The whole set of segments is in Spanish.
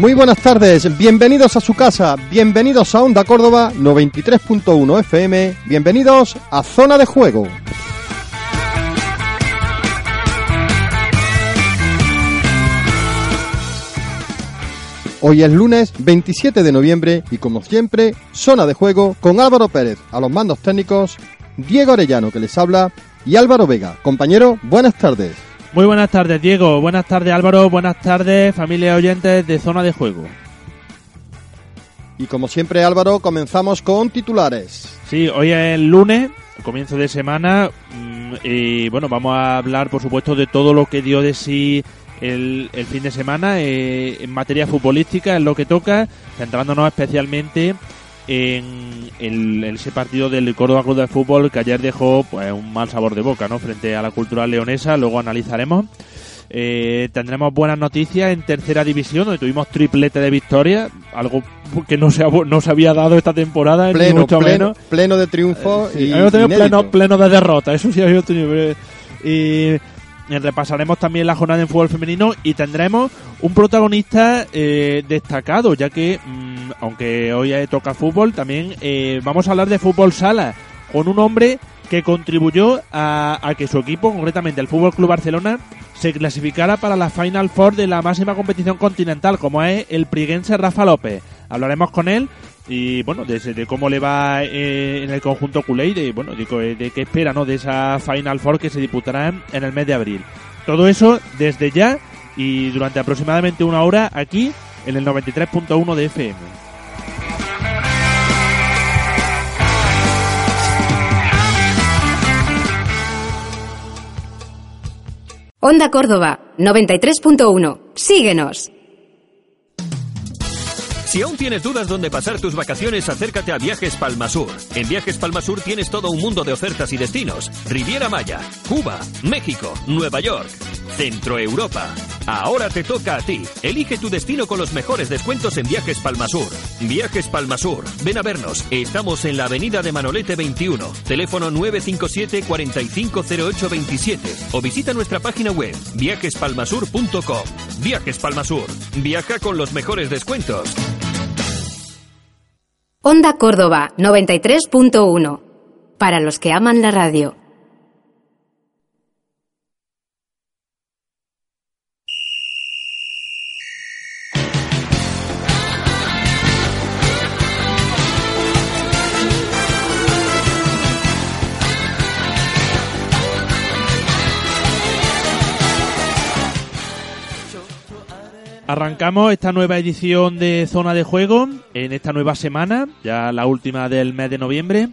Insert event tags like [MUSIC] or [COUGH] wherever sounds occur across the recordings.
Muy buenas tardes, bienvenidos a su casa, bienvenidos a Onda Córdoba 93.1 FM, bienvenidos a Zona de Juego. Hoy es lunes 27 de noviembre y como siempre, Zona de Juego con Álvaro Pérez a los mandos técnicos, Diego Arellano que les habla y Álvaro Vega. Compañero, buenas tardes. Muy buenas tardes, Diego. Buenas tardes, Álvaro. Buenas tardes, familia oyentes de Zona de Juego. Y como siempre, Álvaro, comenzamos con titulares. Sí, hoy es el lunes, comienzo de semana, mm, y bueno, vamos a hablar, por supuesto, de todo lo que dio de sí el, el fin de semana eh, en materia futbolística, en lo que toca, centrándonos especialmente en, el, en ese partido del Córdoba Club de Fútbol que ayer dejó pues un mal sabor de boca, ¿no? Frente a la cultural leonesa, luego analizaremos. Eh, tendremos buenas noticias en tercera división, donde tuvimos triplete de victoria, algo que no se, ha- no se había dado esta temporada, ni Pleno, mucho pleno, menos. pleno de triunfo y Habíamos tenido inédito. pleno, pleno de derrota, eso sí habíamos tenido. Y eh, repasaremos también la jornada en fútbol femenino y tendremos un protagonista eh, destacado, ya que, mm, aunque hoy eh, toca fútbol, también eh, vamos a hablar de fútbol sala con un hombre que contribuyó a, a que su equipo, concretamente el Fútbol Club Barcelona, se clasificara para la Final Four de la máxima competición continental, como es el priguense Rafa López. Hablaremos con él y bueno, de, ese- de cómo le va eh, en el conjunto culé y de, bueno, de, co- de qué espera, ¿no? De esa Final Four que se disputará en el mes de abril. Todo eso desde ya y durante aproximadamente una hora aquí en el 93.1 de FM. Onda Córdoba 93.1. Síguenos. Si aún tienes dudas dónde pasar tus vacaciones, acércate a Viajes Palmasur. En Viajes Palmasur tienes todo un mundo de ofertas y destinos. Riviera Maya, Cuba, México, Nueva York, Centro Europa. Ahora te toca a ti. Elige tu destino con los mejores descuentos en Viajes Palmasur. Viajes Palmasur. Ven a vernos. Estamos en la avenida de Manolete 21. Teléfono 957 450827 o visita nuestra página web viajespalmasur.com. Viajes Palmasur. Viaja con los mejores descuentos. Onda Córdoba 93.1. Para los que aman la radio. Arrancamos esta nueva edición de Zona de Juego en esta nueva semana, ya la última del mes de noviembre,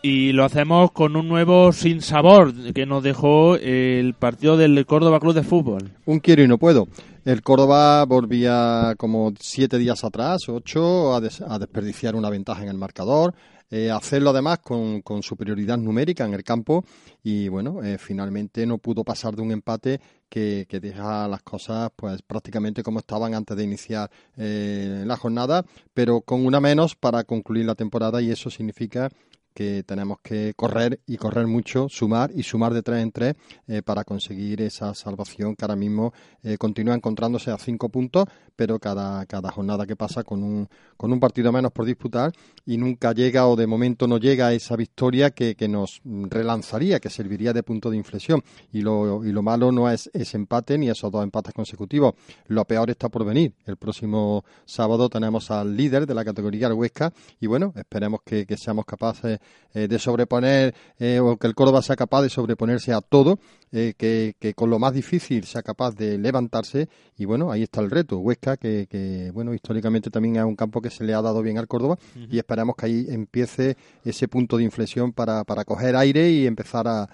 y lo hacemos con un nuevo sin sabor que nos dejó el partido del Córdoba Club de Fútbol. Un quiero y no puedo. El Córdoba volvía como siete días atrás, ocho, a, des- a desperdiciar una ventaja en el marcador, eh, hacerlo además con, con superioridad numérica en el campo y bueno, eh, finalmente no pudo pasar de un empate que, deja las cosas pues prácticamente como estaban antes de iniciar eh, la jornada, pero con una menos para concluir la temporada y eso significa que tenemos que correr y correr mucho, sumar y sumar de tres en tres eh, para conseguir esa salvación que ahora mismo eh, continúa encontrándose a cinco puntos, pero cada, cada jornada que pasa con un, con un partido menos por disputar y nunca llega o de momento no llega esa victoria que, que nos relanzaría, que serviría de punto de inflexión. Y lo, y lo malo no es ese empate ni esos dos empates consecutivos. Lo peor está por venir. El próximo sábado tenemos al líder de la categoría, Huesca, y bueno, esperemos que, que seamos capaces eh, de sobreponer, eh, o que el Córdoba sea capaz de sobreponerse a todo, eh, que, que con lo más difícil sea capaz de levantarse, y bueno, ahí está el reto. Huesca, que, que bueno, históricamente también es un campo que se le ha dado bien al Córdoba, y esperamos que ahí empiece ese punto de inflexión para, para coger aire y empezar a,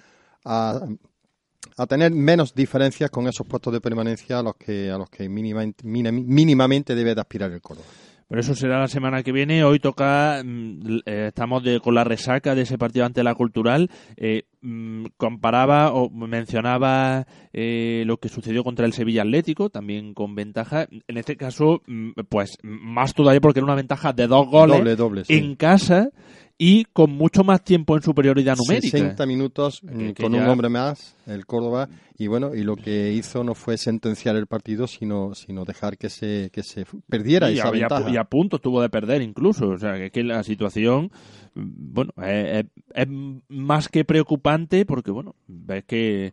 a a tener menos diferencias con esos puestos de permanencia a los que a los que mínimamente, debe de aspirar el Córdoba. Pero eso será la semana que viene. Hoy toca, mm, eh, estamos de, con la resaca de ese partido ante la Cultural. Eh, mm, comparaba o mencionaba eh, lo que sucedió contra el Sevilla Atlético, también con ventaja. En este caso, mm, pues más todavía porque era una ventaja de dos goles Doble, doble, sí. en casa y con mucho más tiempo en superioridad numérica. 60 minutos mm, con un hombre más, el Córdoba, y bueno, y lo que hizo no fue sentenciar el partido, sino, sino dejar que se, que se perdiera y esa ventaja. y a punto estuvo de perder incluso, o sea, que, que la situación bueno, es, más que preocupante porque, bueno, ves que,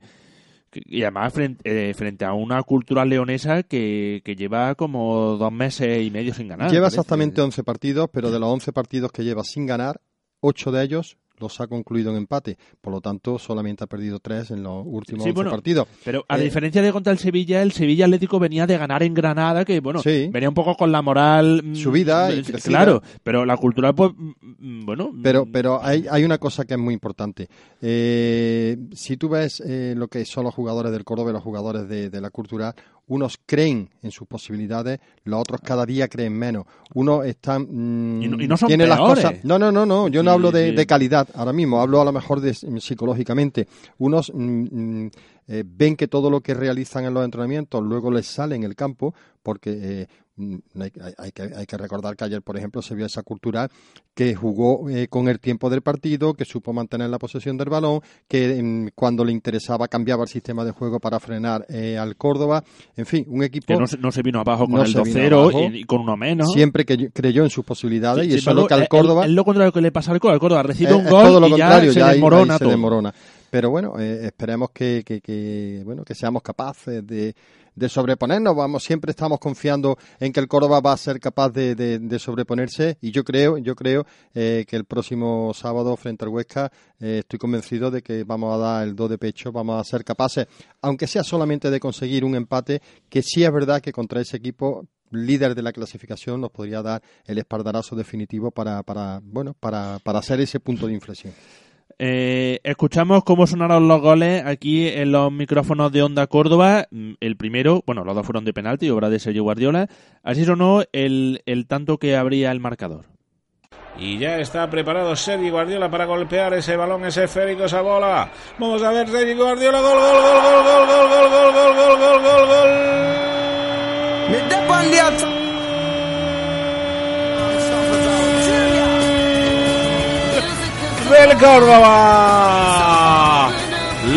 y además frente, eh, frente, a una cultura leonesa que, que, lleva como dos meses y medio sin ganar. Lleva exactamente 11 partidos, pero de los 11 partidos que lleva sin ganar, 8 de ellos los ha concluido en empate. Por lo tanto, solamente ha perdido tres en los últimos partidos. Pero a eh, diferencia de contra el Sevilla, el Sevilla Atlético venía de ganar en Granada, que bueno, venía un poco con la moral mm, subida y claro, pero la cultura pues mm, mm, bueno, pero pero hay, hay una cosa que es muy importante. Eh, si tú ves eh, lo que son los jugadores del Córdoba y los jugadores de, de la cultura, unos creen en sus posibilidades, los otros cada día creen menos. Unos están. Mm, y, no, son las cosas. No, no, no, no. Yo no hablo de, calidad ahora mismo, hablo a lo mejor de, psicológicamente. Unos mm, mm, eh, ven que todo lo que realizan en los entrenamientos luego les sale en el campo, porque eh, Mm, hay, que, hay, que, recordar que ayer, por ejemplo, se vio esa cultura que jugó eh, con el tiempo del partido, que supo mantener la posesión del balón, que mm, cuando le interesaba cambiaba el sistema de juego para frenar eh, al Córdoba. En fin, un equipo. Que no, se, vino abajo con el 2-0 y, con uno menos. Siempre que creyó en sus posibilidades y eso es lo que al Córdoba. Es lo contrario que le pasa al Córdoba. Recibe un gol y ya se desmorona se desmorona. Pero bueno, eh, esperemos que, que, bueno, que seamos capaces de, sobreponernos. Vamos, siempre estamos confiando en que el Córdoba va a ser capaz de, de, sobreponerse y yo creo, yo creo eh, que el próximo sábado frente al Huesca eh, estoy convencido de que vamos a dar el do de pecho, vamos a ser capaces, aunque sea solamente de conseguir un empate, que sí es verdad que contra ese equipo líder de la clasificación nos podría dar el espaldarazo definitivo para, para bueno, para, para hacer ese punto de inflexión. Eh, escuchamos cómo sonaron los goles aquí en los micrófonos de Onda Córdoba. Mm, el primero, bueno, los dos fueron de penalti, obra de Sergio Guardiola. Así sonó el, el tanto que abría el marcador. Y ya está preparado Sergio Guardiola para golpear ese balón, ese esférico, esa bola. Vamos a ver Sergio Guardiola, gol, gol, gol, gol, gol, gol, gol, gol, gol, gol, gol, gol, del Córdoba.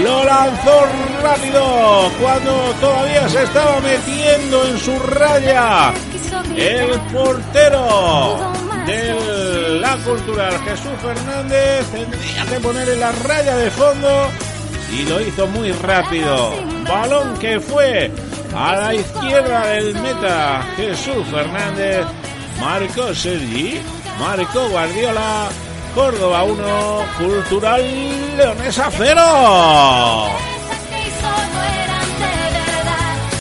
Lo lanzó rápido cuando todavía se estaba metiendo en su raya el portero de la cultural Jesús Fernández tendría que poner en la raya de fondo y lo hizo muy rápido. Balón que fue a la izquierda del meta Jesús Fernández. Marcó Sergi, marcó Guardiola Córdoba 1, Cultural Leonesa 0.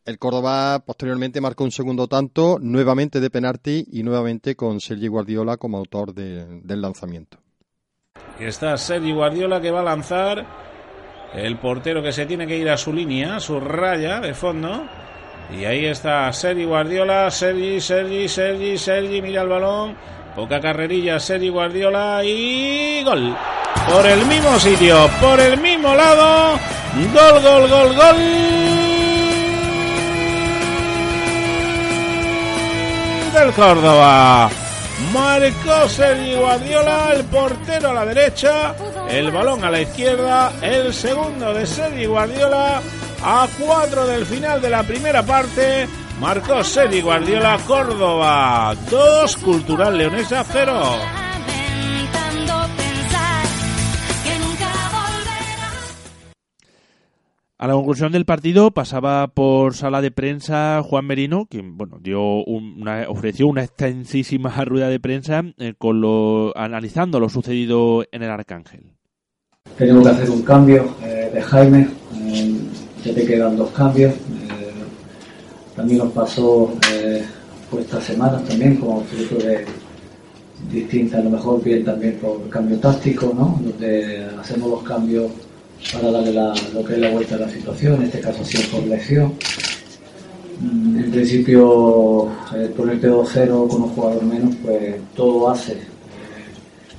El Córdoba posteriormente marcó un segundo tanto, nuevamente de penalti y nuevamente con Sergi Guardiola como autor del lanzamiento. Está Sergi Guardiola que va a lanzar. El portero que se tiene que ir a su línea, a su raya de fondo. Y ahí está Sergi Guardiola, Sergi, Sergi, Sergi, Sergi, mira el balón. Poca carrerilla, Sergio Guardiola y gol. Por el mismo sitio, por el mismo lado. Gol, gol, gol, gol. Del Córdoba. Marcó Sergio Guardiola, el portero a la derecha, el balón a la izquierda, el segundo de Sergio Guardiola a cuatro del final de la primera parte. Marcos Sedi Guardiola Córdoba 2, Cultural Leonesa 0. A la conclusión del partido pasaba por sala de prensa Juan Merino, quien bueno dio una, ofreció una extensísima [LAUGHS] rueda de prensa eh, con lo, analizando lo sucedido en el Arcángel. Tenemos que hacer un cambio eh, de Jaime, eh, ya te quedan dos cambios. También nos pasó eh, por estas semanas también, como fruto de distintas, a lo mejor bien también por cambio táctico, ¿no? donde hacemos los cambios para darle lo que es la vuelta a la situación, en este caso sido por lesión. Mm, en principio, eh, ponerte 2-0 con un jugador menos, pues todo hace eh,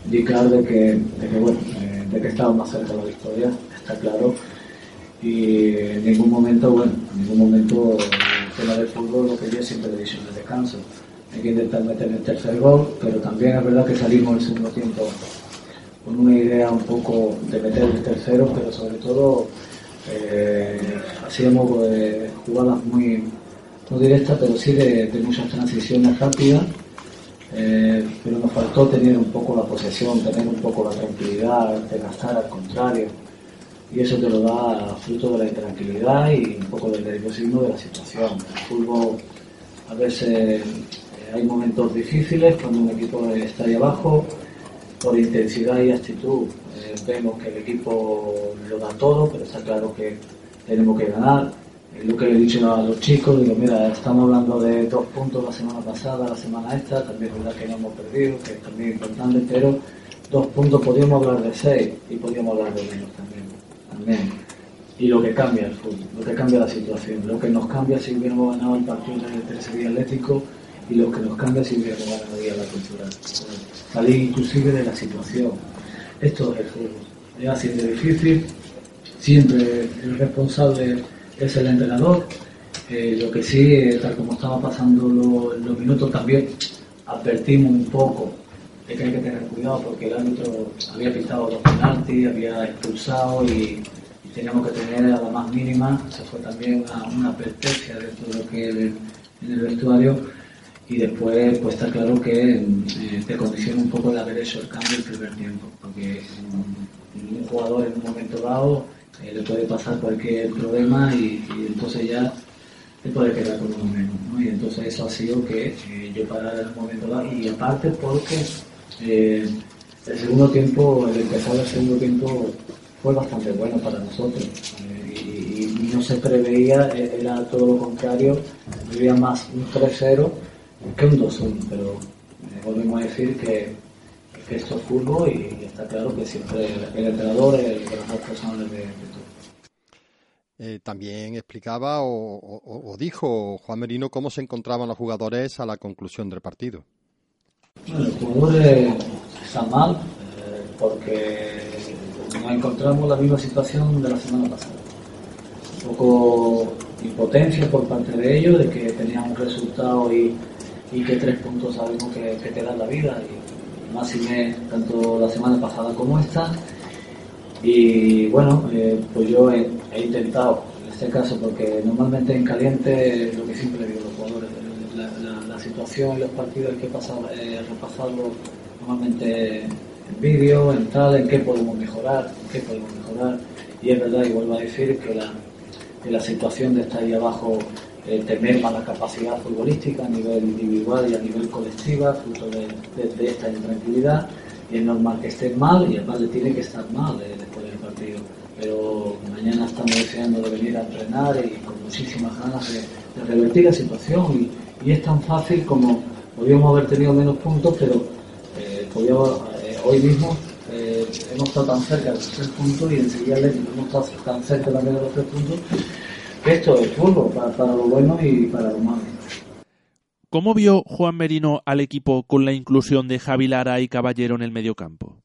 indicar de que, de que, bueno, eh, de que estamos más cerca de la victoria, está claro. Y en ningún momento, bueno, en ningún momento fútbol lo que yo siempre he de descanso. Hay que intentar meter el tercer gol, pero también es verdad que salimos el segundo tiempo con una idea un poco de meter el tercero, pero sobre todo eh, hacíamos eh, jugadas muy, no directas, pero sí de, muchas transiciones rápidas. Eh, pero nos faltó tener un poco la posesión, tener un poco la tranquilidad, de gastar al contrario. Y eso te lo da fruto de la intranquilidad y un poco del nerviosismo de la situación. El fútbol a veces hay momentos difíciles cuando un equipo está ahí abajo, por intensidad y actitud eh, vemos que el equipo lo da todo, pero está claro que tenemos que ganar. Es lo que le he dicho a los chicos, digo, mira, estamos hablando de dos puntos la semana pasada, la semana esta, también es verdad que no hemos perdido, que es también importante, pero dos puntos podríamos hablar de seis y podríamos hablar de menos también. También. Y lo que cambia el fútbol, lo que cambia la situación, lo que nos cambia si hubiéramos ganado el partido del tercer Atlético y lo que nos cambia si hubiéramos ganado el día la cultural salir inclusive de la situación. Esto es el fútbol. Es así de difícil, siempre el responsable es el entrenador. Eh, lo que sí, eh, tal como estaba pasando los minutos, también advertimos un poco de que hay que tener cuidado porque el árbitro había pitado dos penaltis, había expulsado y, teníamos que tener a la más mínima, eso fue también una, advertencia dentro de lo que es en el vestuario. Y después pues está claro que eh, te condiciona un poco el haber hecho el cambio el primer tiempo, porque un jugador en un momento dado eh, le puede pasar cualquier problema y, entonces ya te puede quedar con uno menos, Y entonces eso ha sido que eh, yo parara en un momento dado y aparte porque el segundo tiempo, el empezar el segundo tiempo fue bastante bueno para nosotros y, no se preveía, era todo lo contrario, había más un 3-0 que un 2-1, pero eh, volvemos a decir que, esto es fútbol y, está claro que siempre el, entrenador es el las personas de, de todo. Eh, también explicaba o, dijo Juan Merino cómo se encontraban los jugadores a la conclusión del partido. Bueno, los jugadores están mal eh, porque nos encontramos la misma situación de la semana pasada. Un poco impotencia por parte de ellos de que tenían un resultado y que tres puntos sabemos que, te dan la vida, y más y me, tanto la semana pasada como esta. Y bueno, eh, pues yo he, intentado, en este caso, porque normalmente en caliente, lo que siempre digo los jugadores, situación y los partidos hay que pasar, eh, repasarlo normalmente en vídeo, en tal, en qué podemos mejorar, en qué podemos mejorar. Y es verdad, y vuelvo a decir que la, que la situación de estar ahí abajo eh, te la capacidad futbolística a nivel individual y a nivel colectiva, fruto de, esta intranquilidad. Y es normal que estés mal y además le tiene que estar mal eh, después del partido. Pero mañana estamos deseando de venir a entrenar y con muchísimas ganas de, revertir la situación. Y, es tan fácil como podríamos haber tenido menos puntos, pero eh, eh hoy mismo hemos estado tan cerca de los tres puntos y enseguida hemos estado tan cerca también de los tres puntos esto es fútbol, para, lo bueno y para lo malo. ¿Cómo vio Juan Merino al equipo con la inclusión de Javi Lara y Caballero en el mediocampo?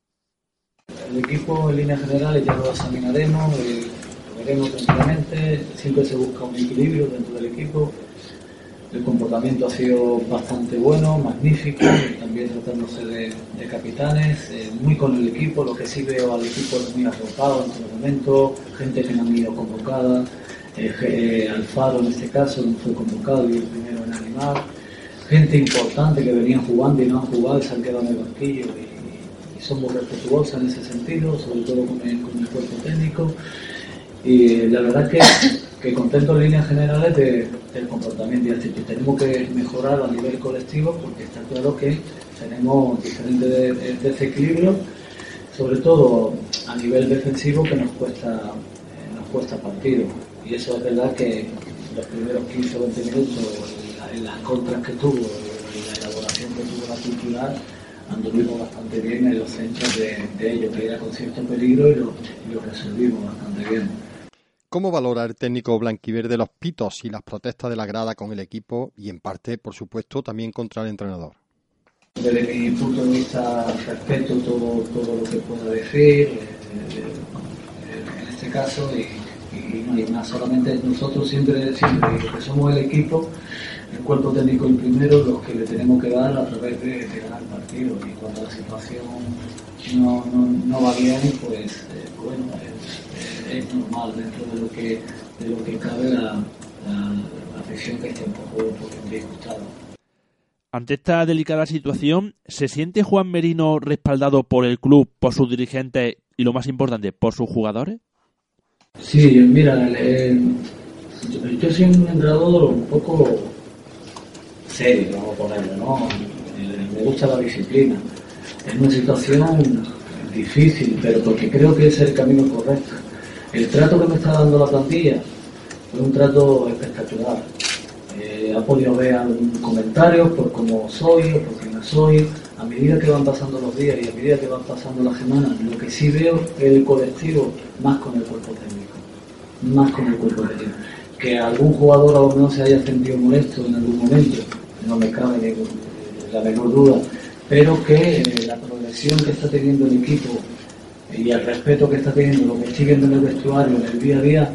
El equipo en línea general ya lo examinaremos, eh, lo veremos tranquilamente, siempre se busca un equilibrio dentro del equipo. El comportamiento ha sido bastante bueno, magnífico, también tratándose de, capitanes, eh, muy con el equipo, lo que sí veo al equipo es muy arropado en todo momento, gente que no ha ido convocada, eh, Alfaro en este caso no fue convocado y el primero en animar, gente importante que venían jugando y no han jugado y se han quedado en el banquillo y, somos respetuosos en ese sentido, sobre todo con el, cuerpo técnico. Y la verdad que, que contento en líneas generales del comportamiento y actitud. Tenemos que mejorar a nivel colectivo porque está claro que tenemos diferentes desequilibrios, sobre todo a nivel defensivo que nos cuesta, eh, nos cuesta partido y eso es verdad que los primeros 15 o 20 minutos, en las contras que tuvo y la elaboración que tuvo la cultural, anduvimos bastante bien en los centros de, ellos, que era con cierto peligro y lo, resolvimos bastante bien. ¿Cómo valora el técnico blanquiverde los pitos y las protestas de la grada con el equipo y en parte, por supuesto, también contra el entrenador? Desde mi punto de vista, respeto todo, todo lo que pueda decir, eh, eh, en este caso, y y no hay más. Solamente nosotros siempre, siempre que somos el equipo, el cuerpo técnico el primero, los que le tenemos que dar a través de, ganar el partido. Y cuando la situación no, no, va bien, pues eh, bueno, es, normal dentro de lo que, de lo que cabe la, la, presión que esté un poco, disgustado. Ante esta delicada situación, ¿se siente Juan Merino respaldado por el club, por sus dirigentes y, lo más importante, por sus jugadores? Sí, mira, yo, soy un entrenador un poco serio, vamos a ponerlo, ¿no? Me gusta la disciplina. Es una situación difícil, pero porque creo que es el camino correcto. El trato que me está dando la plantilla es un trato espectacular. Eh, ha podido ver algunos comentarios por cómo soy o por quién soy. A medida que van pasando los días y a medida que van pasando las semanas, lo que sí veo es el colectivo más con el cuerpo técnico. Más con el cuerpo técnico. Que algún jugador a lo se haya sentido molesto en algún momento, no me cabe la menor duda, pero que eh, la progresión que está teniendo el equipo y el respeto que está teniendo, lo que viendo en el vestuario, en el día a día,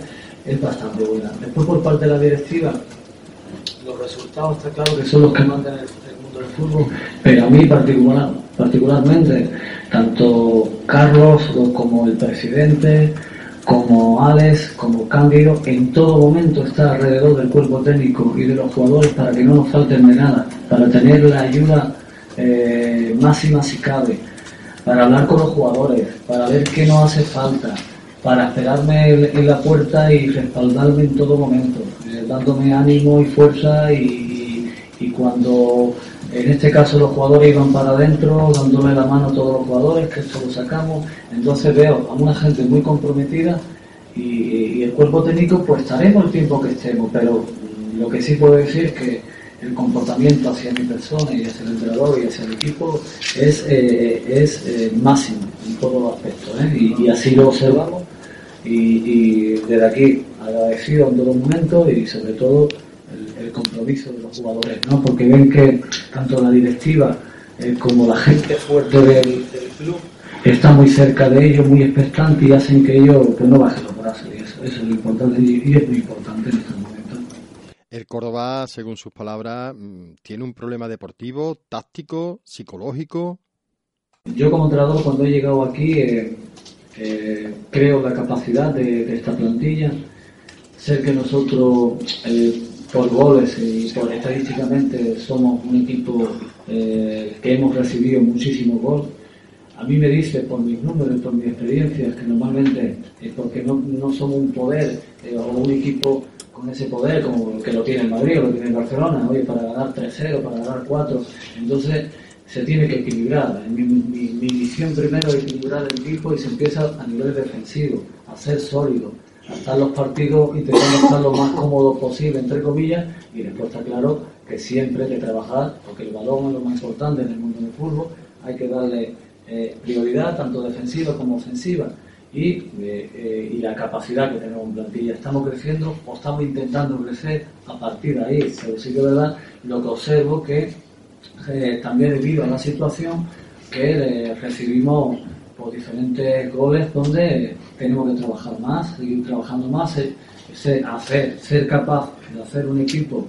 es bastante buena. Después por parte de la directiva, los resultados está claro que son los que mandan el, mundo del fútbol, pero a mí particular, particularmente, tanto Carlos como el presidente, como Alex, como Cándido, en todo momento está alrededor del cuerpo técnico y de los jugadores para que no nos falten de nada, para tener la ayuda eh, máxima si cabe, para hablar con los jugadores, para ver qué nos hace falta, para esperarme en la puerta y respaldarme en todo momento, eh, dándome ánimo y fuerza y, cuando en este caso los jugadores iban para adentro, dándole la mano a todos los jugadores, que esto lo sacamos, entonces veo a una gente muy comprometida y, el cuerpo técnico pues estaremos el tiempo que estemos, pero lo que sí puedo decir es que el comportamiento hacia mi persona y hacia el entrenador y hacia el equipo es, eh, es eh, máximo en todos los aspectos. ¿eh? Y, así lo observamos y, desde aquí agradecido en todo momento y sobre todo el, compromiso de los jugadores, ¿no? porque ven que tanto la directiva como la gente fuerte del, club está muy cerca de ellos, muy expectante y hacen que ellos pues, no bajen los brazos. Y eso, eso es lo importante y es muy importante. El Córdoba, según sus palabras, mm, tiene un problema deportivo, táctico, psicológico. Yo como entrenador cuando he llegado aquí eh, eh, creo la capacidad de, esta plantilla. Sé que nosotros eh, por goles y por estadísticamente somos un equipo que hemos recibido muchísimos goles. A mí me dice por mis números, por mis experiencias, que normalmente es porque no, no somos un poder o un equipo con ese poder como que lo tiene Madrid o lo tiene el Barcelona, oye, para ganar 3-0, para ganar 4. Entonces se tiene que equilibrar. Mi, misión primero es equilibrar el equipo y se empieza a nivel defensivo, a ser sólido, a estar los partidos intentando estar lo más cómodo posible, entre comillas, y después está claro que siempre hay que trabajar, porque el balón es lo más importante en el mundo del fútbol, hay que darle eh, prioridad tanto defensiva como ofensiva y, eh, y, la capacidad que tenemos en plantilla. Estamos creciendo o estamos intentando crecer a partir de ahí, pero sí que verdad lo que observo que eh, también debido a la situación que eh, recibimos por diferentes goles donde tenemos que trabajar más, seguir trabajando más, ser, hacer, ser capaz de hacer un equipo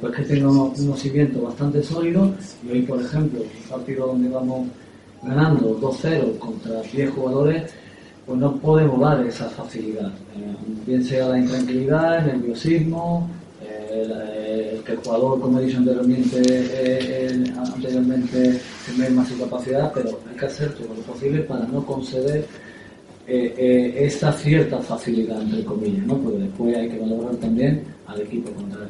pues que tenga unos, unos cimientos bastante sólidos y hoy por ejemplo un partido donde vamos ganando 2-0 contra 10 jugadores pues no podemos dar esa facilidad. Eh, bien sea la intranquilidad, el nerviosismo, eh, el, que el jugador, como he dicho anteriormente, eh, anteriormente más su capacidad, pero hay que hacer todo lo posible para no conceder esa cierta facilidad, entre comillas, ¿no? porque después hay que valorar también al equipo contrario.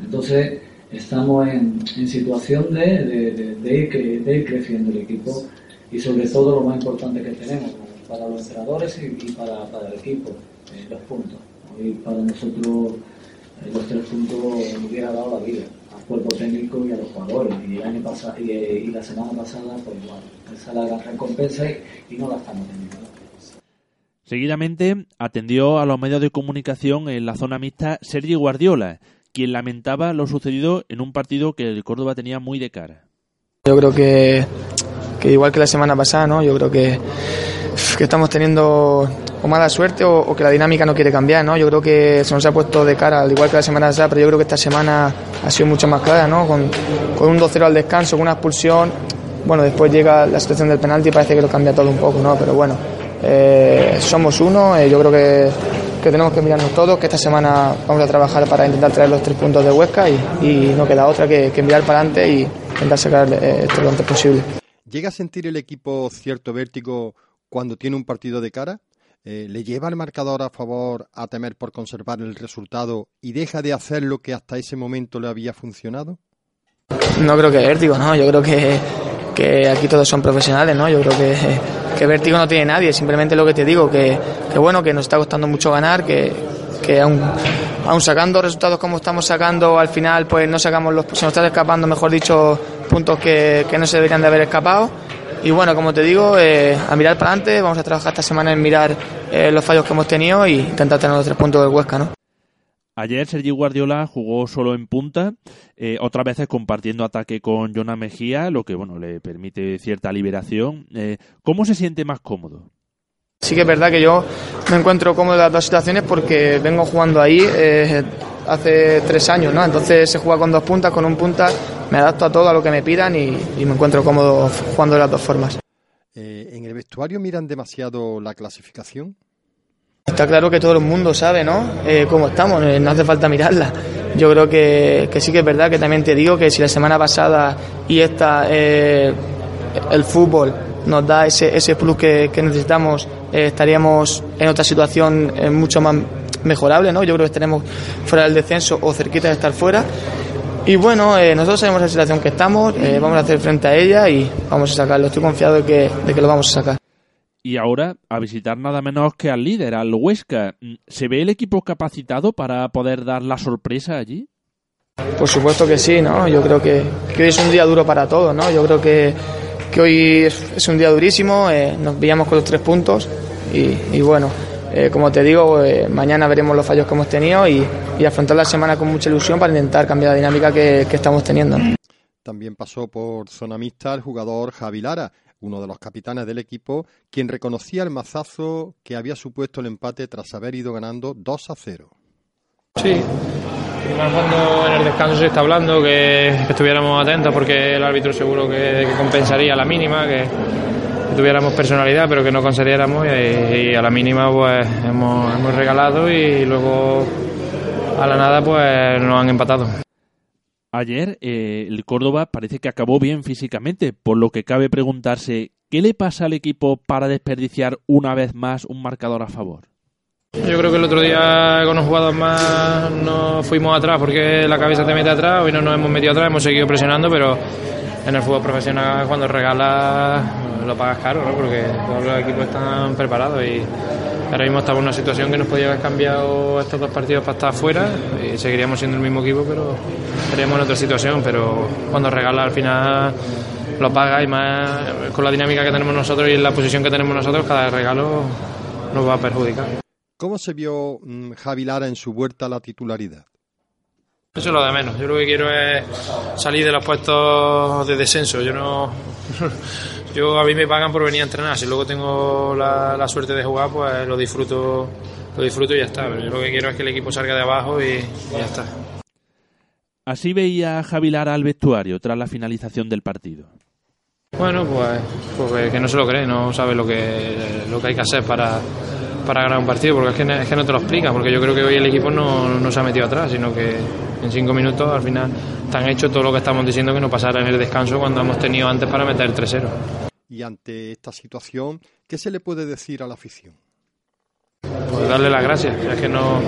Entonces, estamos en, situación de, ir, de ir creciendo el equipo y sobre todo lo más importante que tenemos, para los entrenadores y, para, el equipo, eh, los puntos. Hoy para nosotros eh, los tres puntos nos hubiera dado la vida al cuerpo técnico y a los jugadores. Y el año pasado y, la semana pasada, pues igual, esa es la gran recompensa y, no la estamos teniendo. Seguidamente atendió a los medios de comunicación en la zona mixta Sergio Guardiola, quien lamentaba lo sucedido en un partido que el Córdoba tenía muy de cara. Yo creo que, que igual que la semana pasada, ¿no? Yo creo que que estamos teniendo mala suerte o, que la dinámica no quiere cambiar, ¿no? Yo creo que se nos ha puesto de cara, al igual que la semana pasada, pero yo creo que esta semana ha sido mucho más clara, ¿no? Con, con un 2-0 al descanso, con una expulsión, bueno, después llega la situación del penalti y parece que lo cambia todo un poco, ¿no? Pero bueno, eh, somos uno, eh, yo creo que, que, tenemos que mirarnos todos, que esta semana vamos a trabajar para intentar traer los tres puntos de Huesca y, y no queda otra que, que mirar para adelante y intentar sacar eh, esto lo antes posible. ¿Llega a sentir el equipo cierto vértigo cuando tiene un partido de cara? Eh, ¿Le lleva el marcador a favor a temer por conservar el resultado y deja de hacer lo que hasta ese momento le había funcionado? No creo que vértigo, ¿no? Yo creo que, que aquí todos son profesionales, ¿no? Yo creo que, que vértigo no tiene nadie, simplemente lo que te digo, que, que bueno, que nos está costando mucho ganar, que, que aún, aún sacando resultados como estamos sacando, al final pues no sacamos los, se nos está escapando, mejor dicho, puntos que, que no se deberían de haber escapado. Y bueno, como te digo, eh, a mirar para adelante, vamos a trabajar esta semana en mirar eh, los fallos que hemos tenido y intentar tener los tres puntos del Huesca, ¿no? Ayer Sergi Guardiola jugó solo en punta, eh, otras veces compartiendo ataque con Jonah Mejía, lo que bueno le permite cierta liberación. ¿Cómo se siente más cómodo? Sí que es verdad que yo me encuentro cómodo en las dos situaciones porque vengo jugando ahí hace tres años, ¿no? Entonces se juega con dos puntas, con un punta, me adapto a todo, a lo que me pidan y, y me encuentro cómodo jugando de las dos formas. Eh, ¿En el vestuario miran demasiado la clasificación? Está claro que todo el mundo sabe, ¿no? Eh, cómo estamos, eh, no hace falta mirarla. Yo creo que, que, sí que es verdad que también te digo que si la semana pasada y esta eh, el fútbol nos da ese, ese plus que, que necesitamos, estaríamos en otra situación mucho más mejorable, ¿no? Yo creo que estaremos fuera del descenso o cerquita de estar fuera. Y bueno, eh, nosotros sabemos la situación que estamos, eh, vamos a hacer frente a ella y vamos a sacarlo. Estoy confiado de que, de que lo vamos a sacar. Y ahora a visitar nada menos que al líder, al Huesca. ¿Se ve el equipo capacitado para poder dar la sorpresa allí? Por supuesto que sí, ¿no? Yo creo que, que hoy es un día duro para todos, ¿no? Yo creo que, que hoy es, es un día durísimo, eh, nos pillamos con los tres puntos y, y bueno, eh, como te digo, eh, mañana veremos los fallos que hemos tenido y, y, afrontar la semana con mucha ilusión para intentar cambiar la dinámica que, que estamos teniendo. También pasó por zona mixta el jugador Javi Lara, uno de los capitanes del equipo, quien reconocía el mazazo que había supuesto el empate tras haber ido ganando 2 a 0. Sí, más cuando en el descanso se está hablando que, que estuviéramos atentos porque el árbitro seguro que, que compensaría la mínima, que, tuviéramos personalidad pero que no concediéramos y, y a la mínima pues hemos, hemos regalado y luego a la nada pues nos han empatado. Ayer eh, el Córdoba parece que acabó bien físicamente, por lo que cabe preguntarse ¿qué le pasa al equipo para desperdiciar una vez más un marcador a favor? Yo creo que el otro día con los jugadores más nos fuimos atrás porque la cabeza te mete atrás, hoy no nos hemos metido atrás, hemos seguido presionando, pero en el fútbol profesional cuando regalas lo pagas caro, ¿no? porque todos los equipos están preparados y ahora mismo estamos en una situación que nos podía haber cambiado estos dos partidos para estar afuera y seguiríamos siendo el mismo equipo, pero estaríamos en otra situación, pero cuando regalas al final lo pagas y más con la dinámica que tenemos nosotros y la posición que tenemos nosotros, cada regalo nos va a perjudicar. ¿Cómo se vio mmm, Javi Lara en su vuelta a la titularidad? Eso es lo de menos. Yo lo que quiero es salir de los puestos de descenso. Yo no. [LAUGHS] Yo a mí me pagan por venir a entrenar. Si luego tengo la, la suerte de jugar, pues lo disfruto, lo disfruto y ya está. Pero yo lo que quiero es que el equipo salga de abajo y, y ya está. Así veía Javi Lara al vestuario tras la finalización del partido. Bueno, pues, pues que no se lo cree, no sabe lo que, lo que hay que hacer para, para ganar un partido, porque es que, es que, no te lo explica, porque yo creo que hoy el equipo no, no, se ha metido atrás, sino que en cinco minutos al final te han hecho todo lo que estamos diciendo que no pasara en el descanso cuando hemos tenido antes para meter el 3-0. Y ante esta situación, ¿qué se le puede decir a la afición? Pues darle las gracias, es que no,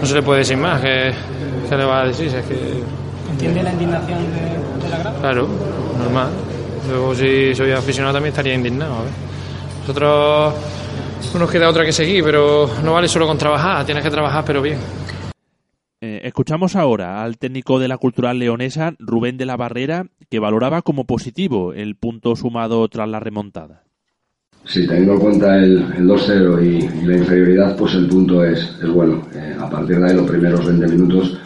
no se le puede decir más, que, que le va a decir, es que... ¿Entiende la indignación de, de la grada? Claro, normal. Luego si soy aficionado también estaría indignado. ¿eh? Nosotros no nos queda otra que seguir, pero no vale solo con trabajar, tienes que trabajar pero bien. Eh, escuchamos ahora al técnico de la Cultural Leonesa, Rubén de la Barrera, que valoraba como positivo el punto sumado tras la remontada. Sí, teniendo en cuenta el, el 2-0 y, y, la inferioridad, pues el punto es, es bueno. Eh, a partir de ahí, los primeros 20 minutos,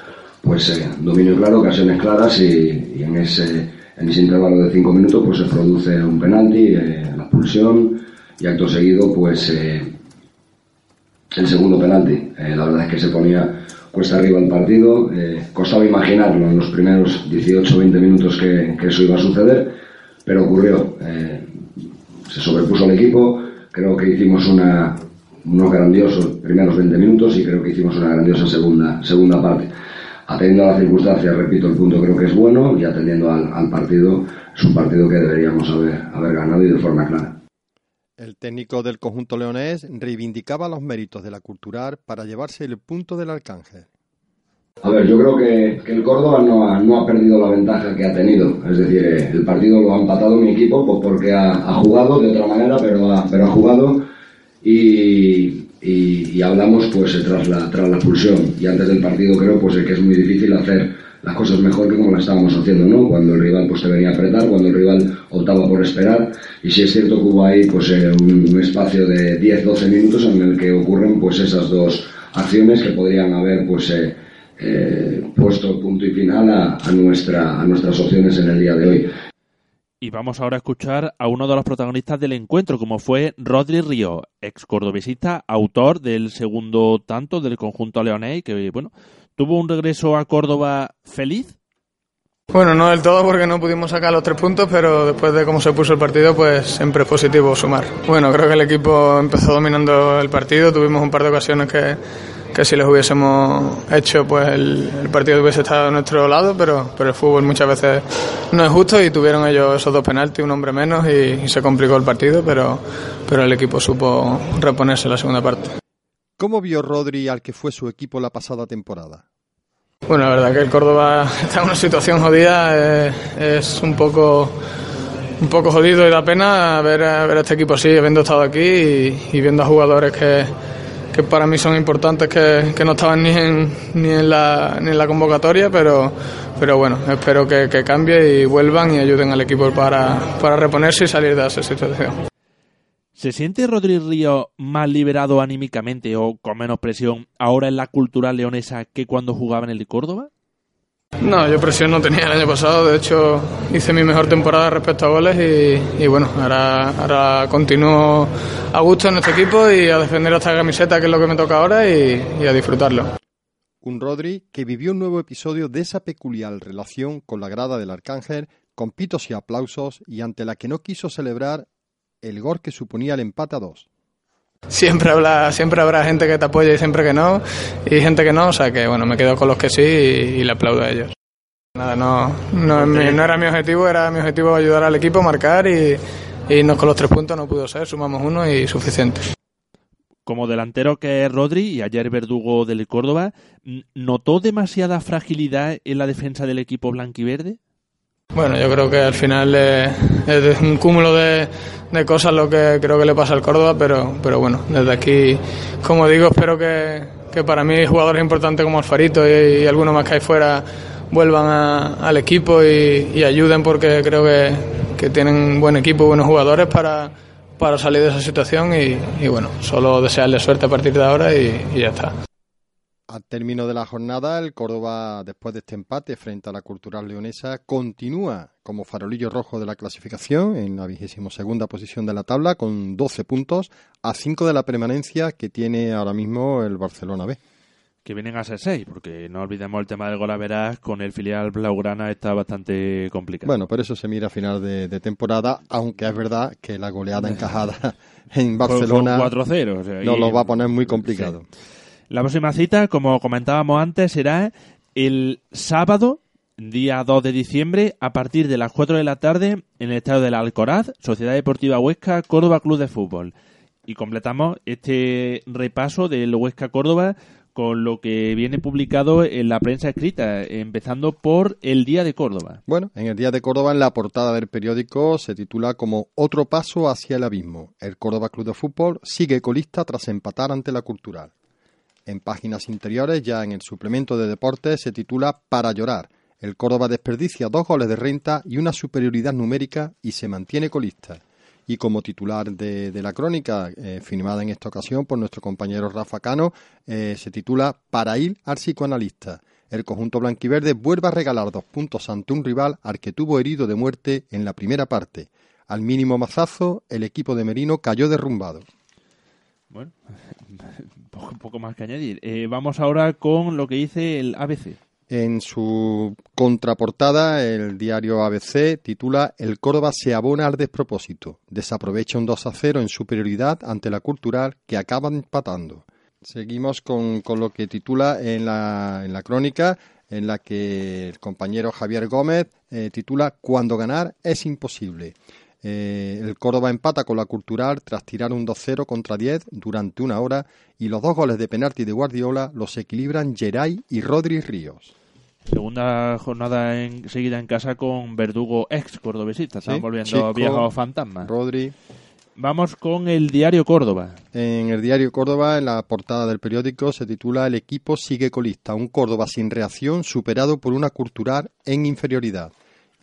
pues eh, dominio claro, ocasiones claras y, y en, ese, en ese intervalo de 5 minutos pues se produce un penalti, eh, la expulsión y acto seguido pues el segundo penalti. Eh, la verdad es que se ponía cuesta arriba el partido. Eh, costaba imaginarlo en los primeros 18-20 minutos que, eso iba a suceder, pero ocurrió. Eh, se sobrepuso el equipo. Creo que hicimos una, unos grandiosos primeros 20 minutos y creo que hicimos una grandiosa segunda, segunda parte. Atendiendo a las circunstancias, repito, el punto creo que es bueno y atendiendo al, al partido, es un partido que deberíamos haber, haber ganado y de forma clara. El técnico del conjunto leonés reivindicaba los méritos de la cultural para llevarse el punto del Arcángel. A ver, yo creo que, el Córdoba no ha, no ha, perdido la ventaja que ha tenido. Es decir, eh, el partido lo ha empatado mi equipo pues porque ha, jugado de otra manera, pero ha, pero ha jugado y, y, hablamos pues tras la, tras la expulsión. Y antes del partido creo pues que es muy difícil hacer las cosas mejor que como las estábamos haciendo, ¿no? Cuando el rival pues te venía a apretar, cuando el rival optaba por esperar y si es cierto que hubo ahí pues eh, un, espacio de 10-12 minutos en el que ocurren pues esas dos acciones que podrían haber pues eh, eh, puesto punto y final a, nuestra, a nuestras opciones en el día de hoy. Y vamos ahora a escuchar a uno de los protagonistas del encuentro, como fue Rodri Río, ex cordobesista, autor del segundo tanto del conjunto leonés, que bueno, ¿Tuvo un regreso a Córdoba feliz? Bueno, no del todo porque no pudimos sacar los tres puntos, pero después de cómo se puso el partido, pues siempre es positivo sumar. Bueno, creo que el equipo empezó dominando el partido, tuvimos un par de ocasiones que, que si les hubiésemos hecho, pues el, partido hubiese estado a nuestro lado, pero, pero el fútbol muchas veces no es justo y tuvieron ellos esos dos penaltis, un hombre menos y, y se complicó el partido, pero, pero el equipo supo reponerse en la segunda parte. ¿Cómo vio Rodri al que fue su equipo la pasada temporada? Bueno, la verdad que el Córdoba [LAUGHS] está en una situación jodida, eh, es un poco un poco jodido y da pena ver, ver a este equipo así, habiendo estado aquí y, viendo a jugadores que, que, para mí son importantes, que, que no estaban ni en, ni, en la, ni en la convocatoria, pero, pero bueno, espero que, que cambie y vuelvan y ayuden al equipo para, para reponerse y salir de esa situación. ¿Se siente Rodri Río más liberado anímicamente o con menos presión ahora en la cultura leonesa que cuando jugaba en el de Córdoba? No, yo presión no tenía el año pasado. De hecho, hice mi mejor temporada respecto a goles y, bueno, ahora, ahora continúo a gusto en este equipo y a defender esta camiseta que es lo que me toca ahora y, y a disfrutarlo. Un Rodri que vivió un nuevo episodio de esa peculiar relación con la grada del Arcángel, con pitos y aplausos y ante la que no quiso celebrar el gol que suponía el empate a dos. Siempre habrá, siempre habrá gente que te apoye y siempre que no, y gente que no, o sea que bueno, me quedo con los que sí y, le aplaudo a ellos. Nada, no, no, no, era mi objetivo, era mi objetivo ayudar al equipo, marcar y, y con los tres puntos no pudo ser, sumamos uno y suficiente. Como delantero que es Rodri y ayer Verdugo del Córdoba, ¿notó demasiada fragilidad en la defensa del equipo blanquiverde? Bueno, yo creo que al final es un cúmulo de, cosas lo que creo que le pasa al Córdoba, pero, pero bueno, desde aquí, como digo, espero que, que para mí jugadores importantes como Alfarito y, y algunos más que hay fuera vuelvan al equipo y, ayuden porque creo que, que tienen buen equipo, buenos jugadores para, para salir de esa situación y, bueno, solo desearles suerte a partir de ahora y ya está. Al término de la jornada, el Córdoba, después de este empate frente a la Cultural Leonesa, continúa como farolillo rojo de la clasificación en la vigésima segunda posición de la tabla con 12 puntos a 5 de la permanencia que tiene ahora mismo el Barcelona B. Que vienen a ser 6, porque no olvidemos el tema del golaveras, con el filial Blaugrana está bastante complicado. Bueno, por eso se mira a final de, temporada, aunque es verdad que la goleada encajada [LAUGHS] en Barcelona 4-0, nos lo va a poner muy complicado. La próxima cita, como comentábamos antes, será el sábado, día 2 de diciembre, a partir de las 4 de la tarde, en el estadio del Alcoraz, Sociedad Deportiva Huesca, Córdoba Club de Fútbol. Y completamos este repaso del Huesca Córdoba con lo que viene publicado en la prensa escrita, empezando por el Día de Córdoba. Bueno, en el Día de Córdoba, en la portada del periódico, se titula como Otro paso hacia el abismo. El Córdoba Club de Fútbol sigue colista tras empatar ante la Cultural. En páginas interiores, ya en el suplemento de deportes, se titula Para llorar. El Córdoba desperdicia dos goles de renta y una superioridad numérica y se mantiene colista. Y como titular de, la crónica, eh, firmada en esta ocasión por nuestro compañero Rafa Cano, eh, se titula Para ir al psicoanalista. El conjunto blanquiverde vuelve a regalar dos puntos ante un rival al que tuvo herido de muerte en la primera parte. Al mínimo mazazo, el equipo de Merino cayó derrumbado. Bueno, [LAUGHS] poco, más que añadir. Eh, vamos ahora con lo que dice el ABC. En su contraportada, el diario ABC titula El Córdoba se abona al despropósito. Desaprovecha un 2 a 0 en superioridad ante la cultural que acaba empatando. Seguimos con, con lo que titula en la, en la crónica, en la que el compañero Javier Gómez eh, titula Cuando ganar es imposible. Eh, el Córdoba empata con la Cultural tras tirar un 2-0 contra 10 durante una hora y los dos goles de penalti de Guardiola los equilibran Geray y Rodri Ríos. Segunda jornada en, seguida en casa con Verdugo ex cordobesista. Estamos Sí, volviendo Chico, viejos fantasmas. Rodri. Vamos con el diario Córdoba. En el diario Córdoba, en la portada del periódico, se titula El equipo sigue colista. Un Córdoba sin reacción superado por una cultural en inferioridad.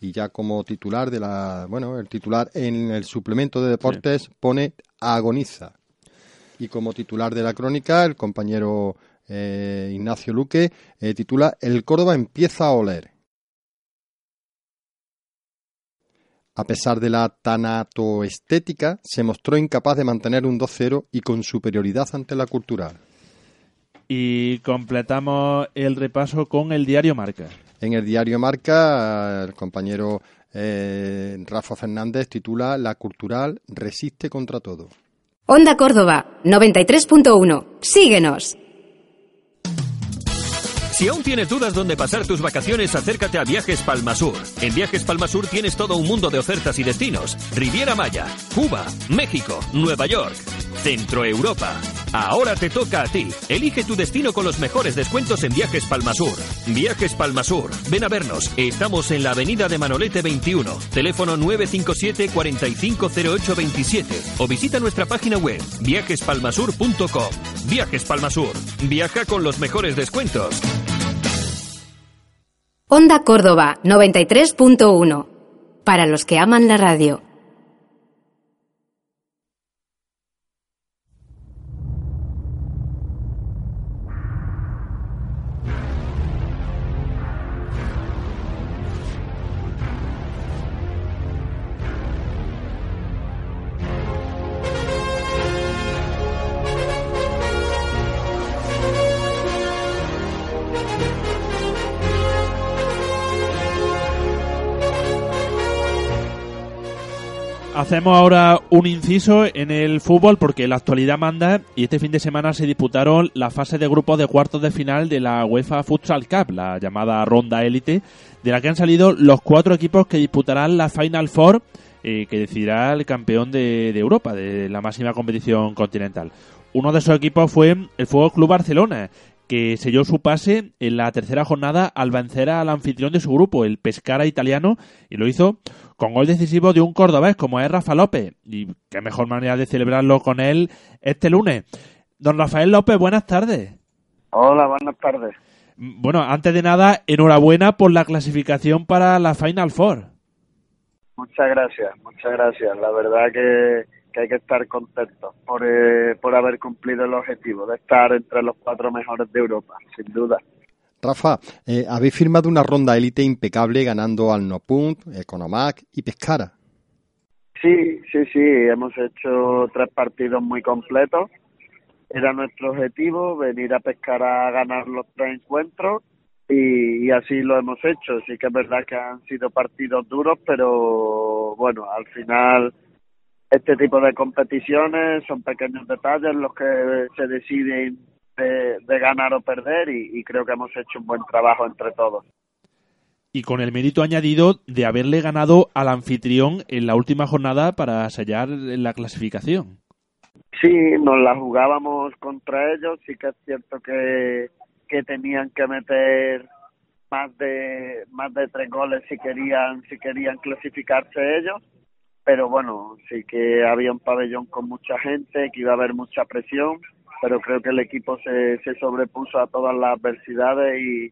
Y ya como titular de la. Bueno, el titular en el suplemento de deportes pone agoniza. Y como titular de la crónica, el compañero eh, Ignacio Luque eh, titula El Córdoba empieza a oler. A pesar de la tanatoestética, se mostró incapaz de mantener un 2-0 y con superioridad ante la cultural. Y completamos el repaso con el diario Marca. En el diario Marca, el compañero eh, Rafa Fernández titula La cultural resiste contra todo. Onda Córdoba 93.1. Síguenos. Si aún tienes dudas dónde pasar tus vacaciones, acércate a Viajes Palmasur. En Viajes Palmasur tienes todo un mundo de ofertas y destinos. Riviera Maya, Cuba, México, Nueva York, Centro Europa. Ahora te toca a ti. Elige tu destino con los mejores descuentos en Viajes Palmasur. Viajes Palmasur. Ven a vernos. Estamos en la avenida de Manolete 21. Teléfono 957 450827 o visita nuestra página web viajespalmasur.com. Viajes Palmasur. Viaja con los mejores descuentos. Onda Córdoba 93.1. Para los que aman la radio. Hacemos ahora un inciso en el fútbol porque la actualidad manda y este fin de semana se disputaron la fase de grupos de cuartos de final de la UEFA Futsal Cup, la llamada ronda élite, de la que han salido los cuatro equipos que disputarán la Final Four eh, que decidirá el campeón de, de Europa, de la máxima competición continental. Uno de esos equipos fue el Fútbol Club Barcelona, que selló su pase en la tercera jornada al vencer al anfitrión de su grupo, el Pescara italiano, y lo hizo con gol decisivo de un cordobés como es Rafa López. Y qué mejor manera de celebrarlo con él este lunes. Don Rafael López, buenas tardes. Hola, buenas tardes. Bueno, antes de nada, enhorabuena por la clasificación para la Final Four. Muchas gracias, muchas gracias. La verdad que, que hay que estar contentos por, eh, por haber cumplido el objetivo de estar entre los cuatro mejores de Europa, sin duda. Rafa, eh, habéis firmado una ronda élite impecable ganando al Nopunt, Economac y Pescara. Sí, sí, sí, hemos hecho tres partidos muy completos. Era nuestro objetivo venir a pescar a ganar los tres encuentros y, y así lo hemos hecho. Sí que es verdad que han sido partidos duros, pero bueno, al final este tipo de competiciones son pequeños detalles los que se deciden de, de ganar o perder y, y creo que hemos hecho un buen trabajo entre todos. Y con el mérito añadido de haberle ganado al anfitrión en la última jornada para sellar la clasificación. Sí, nos la jugábamos contra ellos, sí que es cierto que, que tenían que meter más de más de tres goles si querían si querían clasificarse ellos pero bueno sí que había un pabellón con mucha gente que iba a haber mucha presión pero creo que el equipo se, se sobrepuso a todas las adversidades y,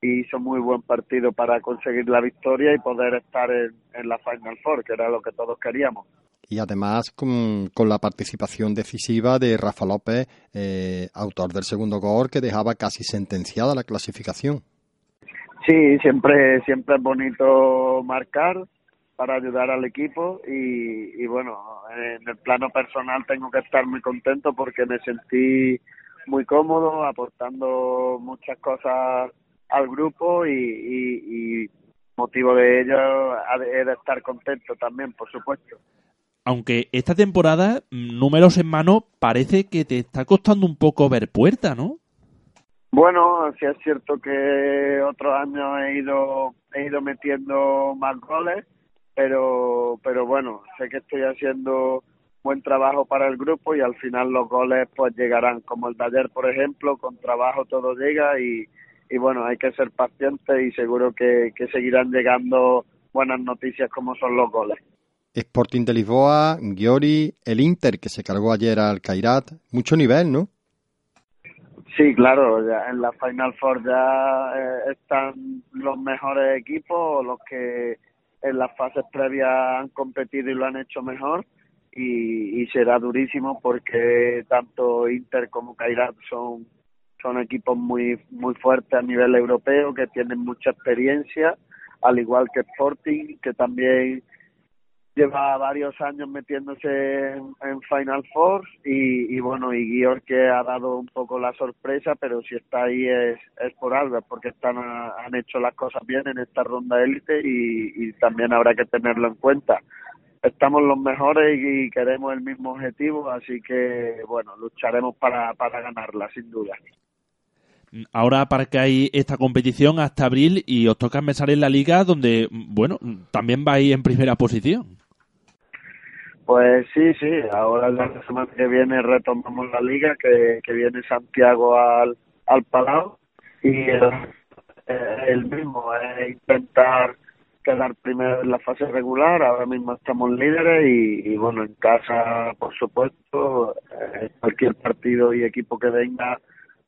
y hizo muy buen partido para conseguir la victoria y poder estar en, en la Final Four que era lo que todos queríamos y además con, con, la participación decisiva de Rafa López, eh, autor del segundo gol que dejaba casi sentenciada la clasificación. Sí, siempre siempre es bonito marcar para ayudar al equipo y, y bueno, en el plano personal tengo que estar muy contento porque me sentí muy cómodo, aportando muchas cosas al grupo y, y, y motivo de ello es de estar contento también, por supuesto. Aunque esta temporada, números en mano, parece que te está costando un poco ver puerta, ¿no? Bueno, sí es cierto que otros años he ido he ido metiendo más goles, pero pero bueno, sé que estoy haciendo buen trabajo para el grupo y al final los goles pues llegarán, como el de ayer por ejemplo, con trabajo todo llega y, y bueno, hay que ser paciente y seguro que, que seguirán llegando buenas noticias como son los goles. Sporting de Lisboa, Giori, el Inter que se cargó ayer al Cairat, mucho nivel, ¿no? Sí, claro, ya en la Final Four ya eh, están los mejores equipos, los que en las fases previas han competido y lo han hecho mejor y, y será durísimo porque tanto Inter como Kairat son son equipos muy muy fuertes a nivel europeo que tienen mucha experiencia al igual que Sporting que también lleva varios años metiéndose en, Final Four y, y, bueno, y Guior que ha dado un poco la sorpresa, pero si está ahí es, es por algo, porque están han hecho las cosas bien en esta ronda élite y, también habrá que tenerlo en cuenta. Estamos los mejores y, queremos el mismo objetivo, así que bueno, lucharemos para, para ganarla, sin duda. Ahora para que hay esta competición hasta abril y os toca empezar en la liga donde, bueno, también vais en primera posición. Pues sí, sí, ahora la semana que viene retomamos la liga, que, viene Santiago al, al Palau y el, el mismo es intentar quedar primero en la fase regular, ahora mismo estamos líderes y, y bueno, en casa, por supuesto, eh, cualquier partido y equipo que venga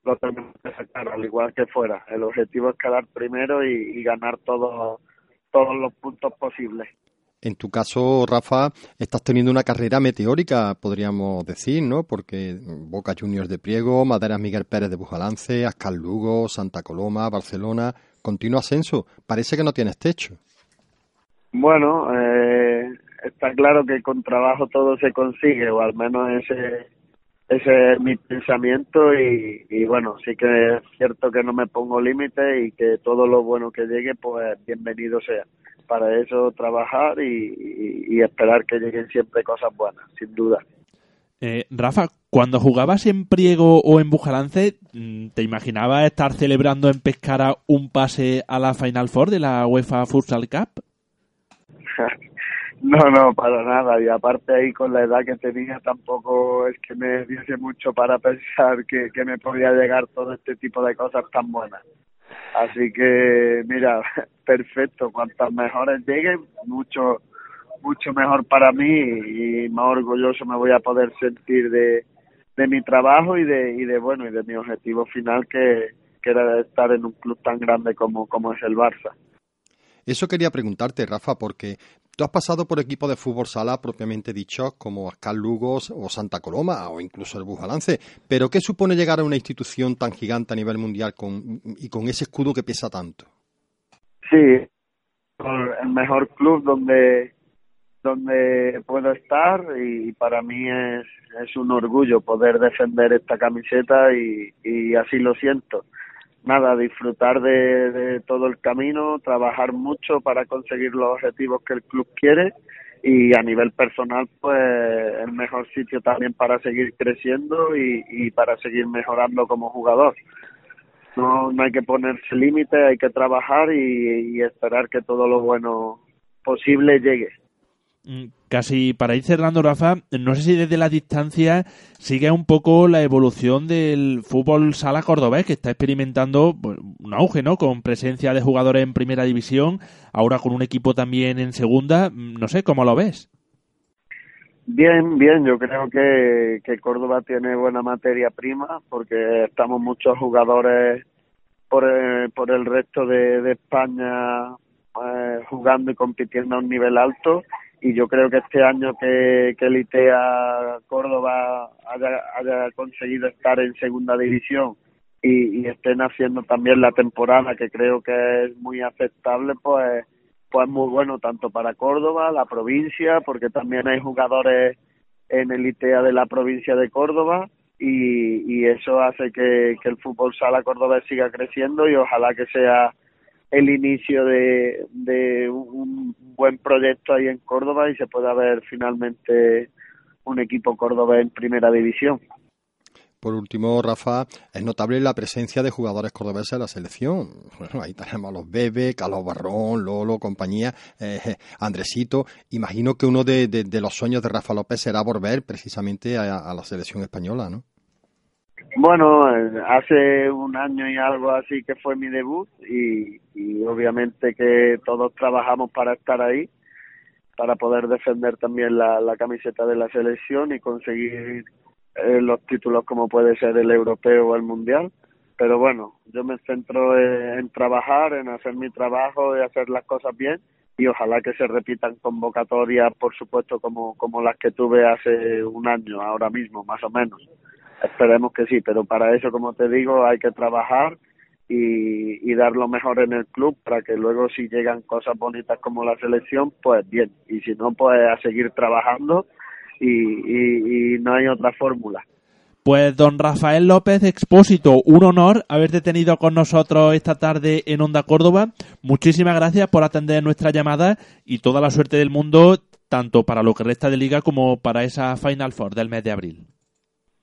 lo tenemos que sacar, al igual que fuera. El objetivo es quedar primero y, y ganar todos todos los puntos posibles. En tu caso, Rafa, estás teniendo una carrera meteórica, podríamos decir, ¿no? Porque Boca Juniors de Priego, Maderas Miguel Pérez de Bujalance, Ascal Lugo, Santa Coloma, Barcelona, continuo ascenso. Parece que no tienes techo. Bueno, eh, está claro que con trabajo todo se consigue, o al menos ese, ese es mi pensamiento y, y bueno, sí que es cierto que no me pongo límite y que todo lo bueno que llegue, pues bienvenido sea para eso trabajar y, esperar que lleguen siempre cosas buenas, sin duda. Eh, Rafa, cuando jugabas en Priego o en Bujalance, mm, ¿te imaginabas estar celebrando en Pescara un pase a la Final Four de la UEFA Futsal Cup? [LAUGHS] no, no, para nada. Y aparte ahí con la edad que tenía tampoco es que me diese mucho para pensar que, que me podía llegar todo este tipo de cosas tan buenas. Así que, mira, [LAUGHS] perfecto. Cuantas mejores lleguen, mucho, mucho mejor para mí y más orgulloso me voy a poder sentir de, de mi trabajo y de, y de, bueno, y de mi objetivo final que, que era estar en un club tan grande como, como es el Barça. Eso quería preguntarte, Rafa, porque tú has pasado por equipos de fútbol sala propiamente dichos como Ascal Lugos o Santa Coloma o incluso el Bujalance, pero ¿qué supone llegar a una institución tan gigante a nivel mundial con, y con ese escudo que pesa tanto? Sí, el mejor club donde donde puedo estar y para mí es, es un orgullo poder defender esta camiseta y, y así lo siento nada, disfrutar de, todo el camino, trabajar mucho para conseguir los objetivos que el club quiere y a nivel personal, pues el mejor sitio también para seguir creciendo y, para seguir mejorando como jugador. No, no hay que ponerse límites, hay que trabajar y esperar que todo lo bueno posible llegue. Mm, casi para ir cerrando, Rafa, no sé si desde la distancia sigue un poco la evolución del fútbol sala cordobés, que está experimentando un auge, ¿no? Con presencia de jugadores en primera división, ahora con un equipo también en segunda. Mm, no sé, ¿cómo lo ves? Bien, bien, yo creo que, que Córdoba tiene buena materia prima porque estamos muchos jugadores por, el, por el resto de, España eh, jugando y compitiendo a un nivel alto y yo creo que este año que, que el ITEA Córdoba haya, conseguido estar en segunda división y, y, estén haciendo también la temporada que creo que es muy aceptable pues pues muy bueno tanto para Córdoba, la provincia, porque también hay jugadores en el ITEA de la provincia de Córdoba y, y eso hace que, que el fútbol sala cordobés siga creciendo y ojalá que sea el inicio de, de un buen proyecto ahí en Córdoba y se pueda ver finalmente un equipo cordobés en primera división. Por último, Rafa, es notable la presencia de jugadores cordobeses en la selección. Ahí tenemos a los Bebe, Carlos Barrón, Lolo, compañía, eh, Andresito. Imagino que uno de, los sueños de Rafa López será volver precisamente a, la selección española, ¿no? Bueno, hace un año y algo así que fue mi debut y, obviamente que todos trabajamos para estar ahí, para poder defender también la, camiseta de la selección y conseguir eh, los títulos como puede ser el europeo o el mundial. Pero bueno, yo me centro en, trabajar, en hacer mi trabajo y hacer las cosas bien y ojalá que se repitan convocatorias, por supuesto, como, como las que tuve hace un año, ahora mismo, más o menos. Esperemos que sí, pero para eso, como te digo, hay que trabajar y, y dar lo mejor en el club para que luego si llegan cosas bonitas como la selección, pues bien, y si no, pues a seguir trabajando y, no hay otra fórmula. Pues don Rafael López Expósito, un honor haberte tenido con nosotros esta tarde en Onda Córdoba. Muchísimas gracias por atender nuestra llamada y toda la suerte del mundo, tanto para lo que resta de liga como para esa Final Four del mes de abril.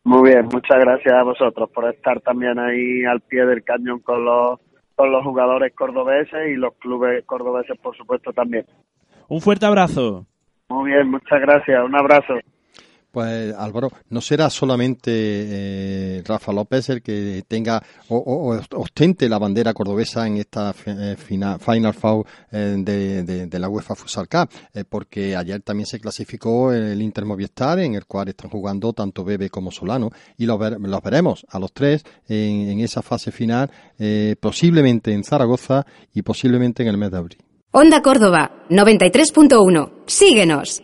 Muy bien, muchas gracias a vosotros por estar también ahí al pie del cañón con los, con los jugadores cordobeses y los clubes cordobeses, por supuesto, también. Un fuerte abrazo. Muy bien, muchas gracias. Un abrazo. Pues Álvaro, no será solamente eh, Rafa López el que tenga o, ostente la bandera cordobesa en esta eh, final, Final Four eh, de, la UEFA Futsal Cup, porque ayer también se clasificó el Inter Movistar, en el cual están jugando tanto Bebe como Solano, y los, veremos a los tres en, en esa fase final, posiblemente en Zaragoza y posiblemente en el mes de abril. Onda Córdoba, 93.1. Síguenos.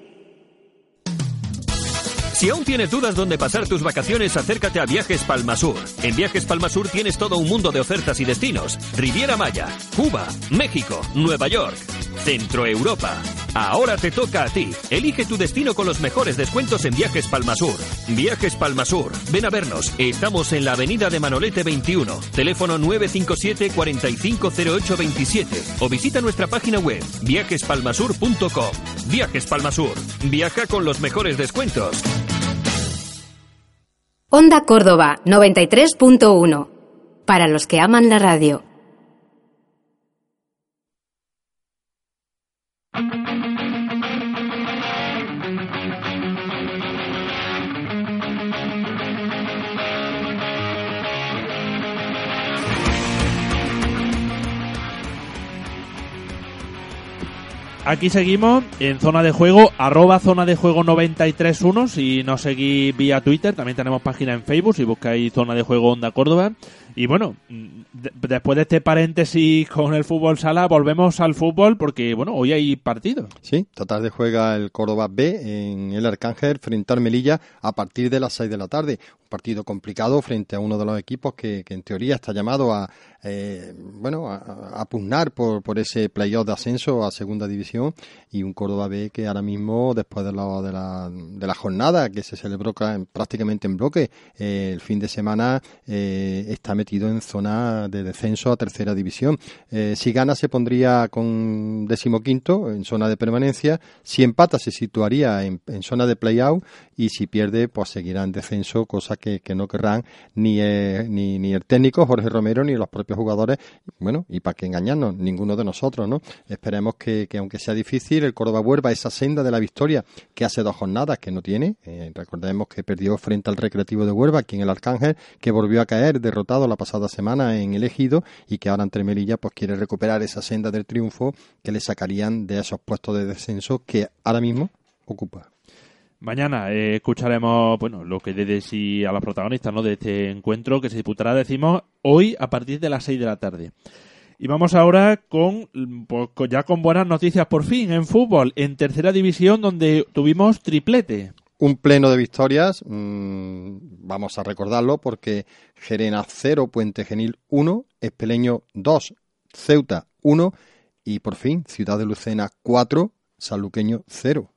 Si aún tienes dudas dónde pasar tus vacaciones, acércate a Viajes Palmasur. En Viajes Palmasur tienes todo un mundo de ofertas y destinos. Riviera Maya, Cuba, México, Nueva York, Centro Europa. Ahora te toca a ti. Elige tu destino con los mejores descuentos en Viajes Palmasur. Viajes Palmasur. Ven a vernos. Estamos en la avenida de Manolete 21. Teléfono 957 450827 o visita nuestra página web viajespalmasur.com. Viajes Palmasur. Viaja con los mejores descuentos. Onda Córdoba 93.1. Para los que aman la radio. Aquí seguimos en zona de juego, arroba zona de juego 931. Si nos seguís vía Twitter, también tenemos página en Facebook. Si buscáis zona de juego Onda Córdoba. Y bueno, después de este paréntesis con el fútbol sala, volvemos al fútbol porque, bueno, hoy hay partido. Sí, esta tarde juega el Córdoba B en el Arcángel frente al Melilla a partir de las 6 de la tarde. Partido complicado frente a uno de los equipos que, en teoría está llamado a, eh, bueno, a, pugnar por, por ese playoff de ascenso a segunda división y un Córdoba B que ahora mismo, después de la, de la, de la jornada que se celebró prácticamente en bloque eh, el fin de semana, eh, está metido en zona de descenso a tercera división. Si gana se pondría con decimoquinto en zona de permanencia, si empata se situaría en, zona de play-out y si pierde pues seguirá en descenso, cosa que, no querrán ni, eh, ni, ni el técnico Jorge Romero ni los propios jugadores, bueno, y para que engañarnos, ninguno de nosotros, ¿no? Esperemos que, aunque sea difícil, el Córdoba vuelva a esa senda de la victoria que hace dos jornadas que no tiene. Eh, recordemos que perdió frente al Recreativo de Huelva, aquí en el Arcángel, que volvió a caer derrotado la pasada semana en el Ejido y que ahora entre Melilla pues quiere recuperar esa senda del triunfo que le sacarían de esos puestos de descenso que ahora mismo ocupa. Mañana eh, escucharemos bueno lo que sí a los protagonistas ¿no? de este encuentro que se disputará, decimos, hoy a partir de las 6 de la tarde. Y vamos ahora con pues, ya con buenas noticias por fin en fútbol, en tercera división donde tuvimos triplete un pleno de victorias, mm, vamos a recordarlo porque Gerena 0, Puente Genil 1, Espeleño 2, Ceuta 1 y por fin Ciudad de Lucena 4, Sanluqueño 0.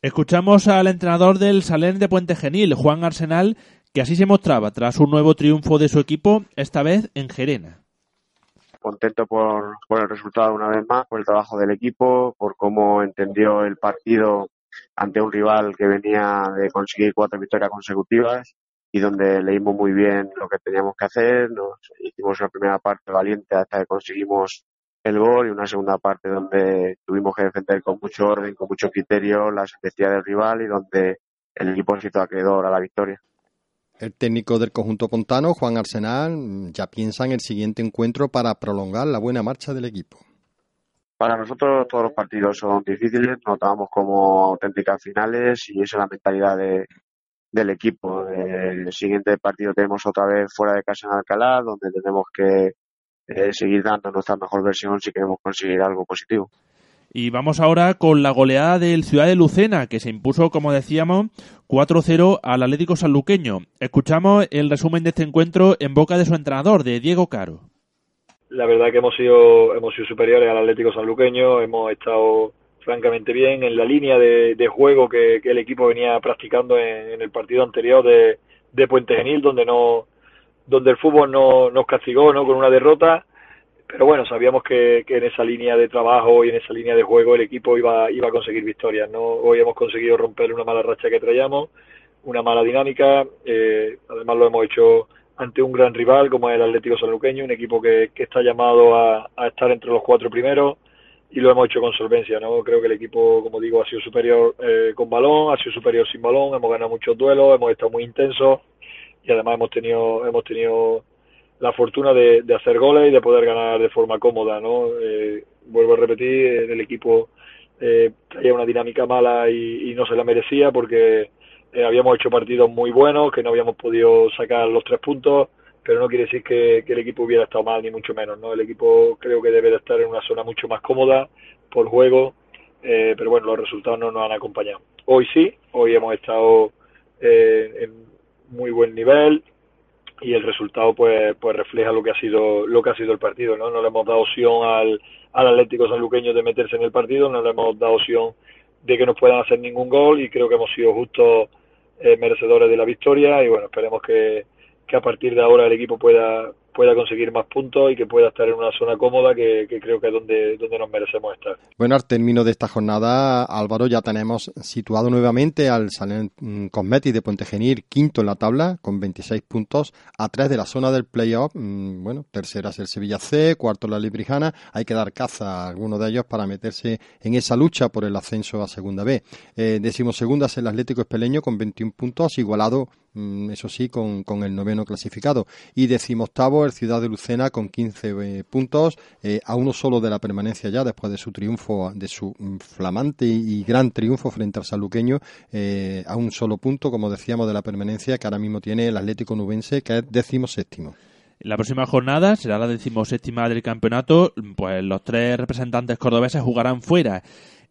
Escuchamos al entrenador del Salén de Puente Genil, Juan Arsenal, que así se mostraba tras un nuevo triunfo de su equipo, esta vez en Gerena. Contento por, por el resultado una vez más, por el trabajo del equipo, por cómo entendió el partido ante un rival que venía de conseguir cuatro victorias consecutivas y donde leímos muy bien lo que teníamos que hacer, nos hicimos una primera parte valiente hasta que conseguimos el gol y una segunda parte donde tuvimos que defender con mucho orden, con mucho criterio la especialidad del rival y donde el equipo se hizo acreedor a la victoria. El técnico del conjunto pontano, Juan Arsenal, ya piensa en el siguiente encuentro para prolongar la buena marcha del equipo. Para nosotros todos los partidos son difíciles, nos tomamos como auténticas finales y esa es la mentalidad de, del equipo. El siguiente partido tenemos otra vez fuera de casa en Alcalá, donde tenemos que eh, seguir dando nuestra mejor versión si queremos conseguir algo positivo. Y vamos ahora con la goleada del Ciudad de Lucena, que se impuso, como decíamos, 4-0 al Atlético Sanluqueño. Escuchamos el resumen de este encuentro en boca de su entrenador, de Diego Caro. La verdad que hemos sido, hemos sido superiores al Atlético Sanluqueño, hemos estado francamente bien en la línea de, juego que, el equipo venía practicando en, el partido anterior de, de, Puente Genil, donde no donde el fútbol no, nos castigó no con una derrota, pero bueno, sabíamos que, en esa línea de trabajo y en esa línea de juego el equipo iba, iba a conseguir victorias. ¿no? Hoy hemos conseguido romper una mala racha que traíamos, una mala dinámica, eh, además lo hemos hecho ante un gran rival como es el Atlético Sanluqueño, un equipo que, está llamado a, a estar entre los cuatro primeros, y lo hemos hecho con solvencia, ¿no? Creo que el equipo, como digo, ha sido superior eh, con balón, ha sido superior sin balón, hemos ganado muchos duelos, hemos estado muy intensos y además hemos tenido hemos tenido la fortuna de, hacer goles y de poder ganar de forma cómoda, ¿no? Eh, vuelvo a repetir, el equipo eh, traía una dinámica mala y, no se la merecía porque eh, habíamos hecho partidos muy buenos, que no habíamos podido sacar los tres puntos pero no quiere decir que, el equipo hubiera estado mal, ni mucho menos. ¿no? El equipo creo que debe de estar en una zona mucho más cómoda por juego, eh, pero bueno, los resultados no nos han acompañado. Hoy sí, hoy hemos estado eh, en muy buen nivel y el resultado pues pues refleja lo que ha sido lo que ha sido el partido no no le hemos dado opción al, al Atlético Sanluqueño de meterse en el partido no le hemos dado opción de que nos puedan hacer ningún gol y creo que hemos sido justos eh, merecedores de la victoria y bueno esperemos que, que a partir de ahora el equipo pueda pueda conseguir más puntos y que pueda estar en una zona cómoda que, creo que es donde, donde nos merecemos estar. Bueno, al término de esta jornada, Álvaro, ya tenemos situado nuevamente al Salén mm, Cosmetis de Puente Genil, quinto en la tabla, con 26 puntos, a tres de la zona del playoff. Mm, bueno, tercera es el Sevilla C, cuarto la Librijana. Hay que dar caza a alguno de ellos para meterse en esa lucha por el ascenso a Segunda B. Eh, decimos segunda es el Atlético Espeleño con 21 puntos, igualado eso sí, con, con el noveno clasificado. Y decimoctavo Ciudad de Lucena con 15 eh, puntos, eh, a uno solo de la permanencia ya después de su triunfo, de su mm, flamante y gran triunfo frente al saluqueño, eh, a un solo punto, como decíamos, de la permanencia que ahora mismo tiene el Atlético Nubense, que es décimo séptimo. La próxima jornada será la decimoséptima del campeonato, pues los tres representantes cordobeses jugarán fuera.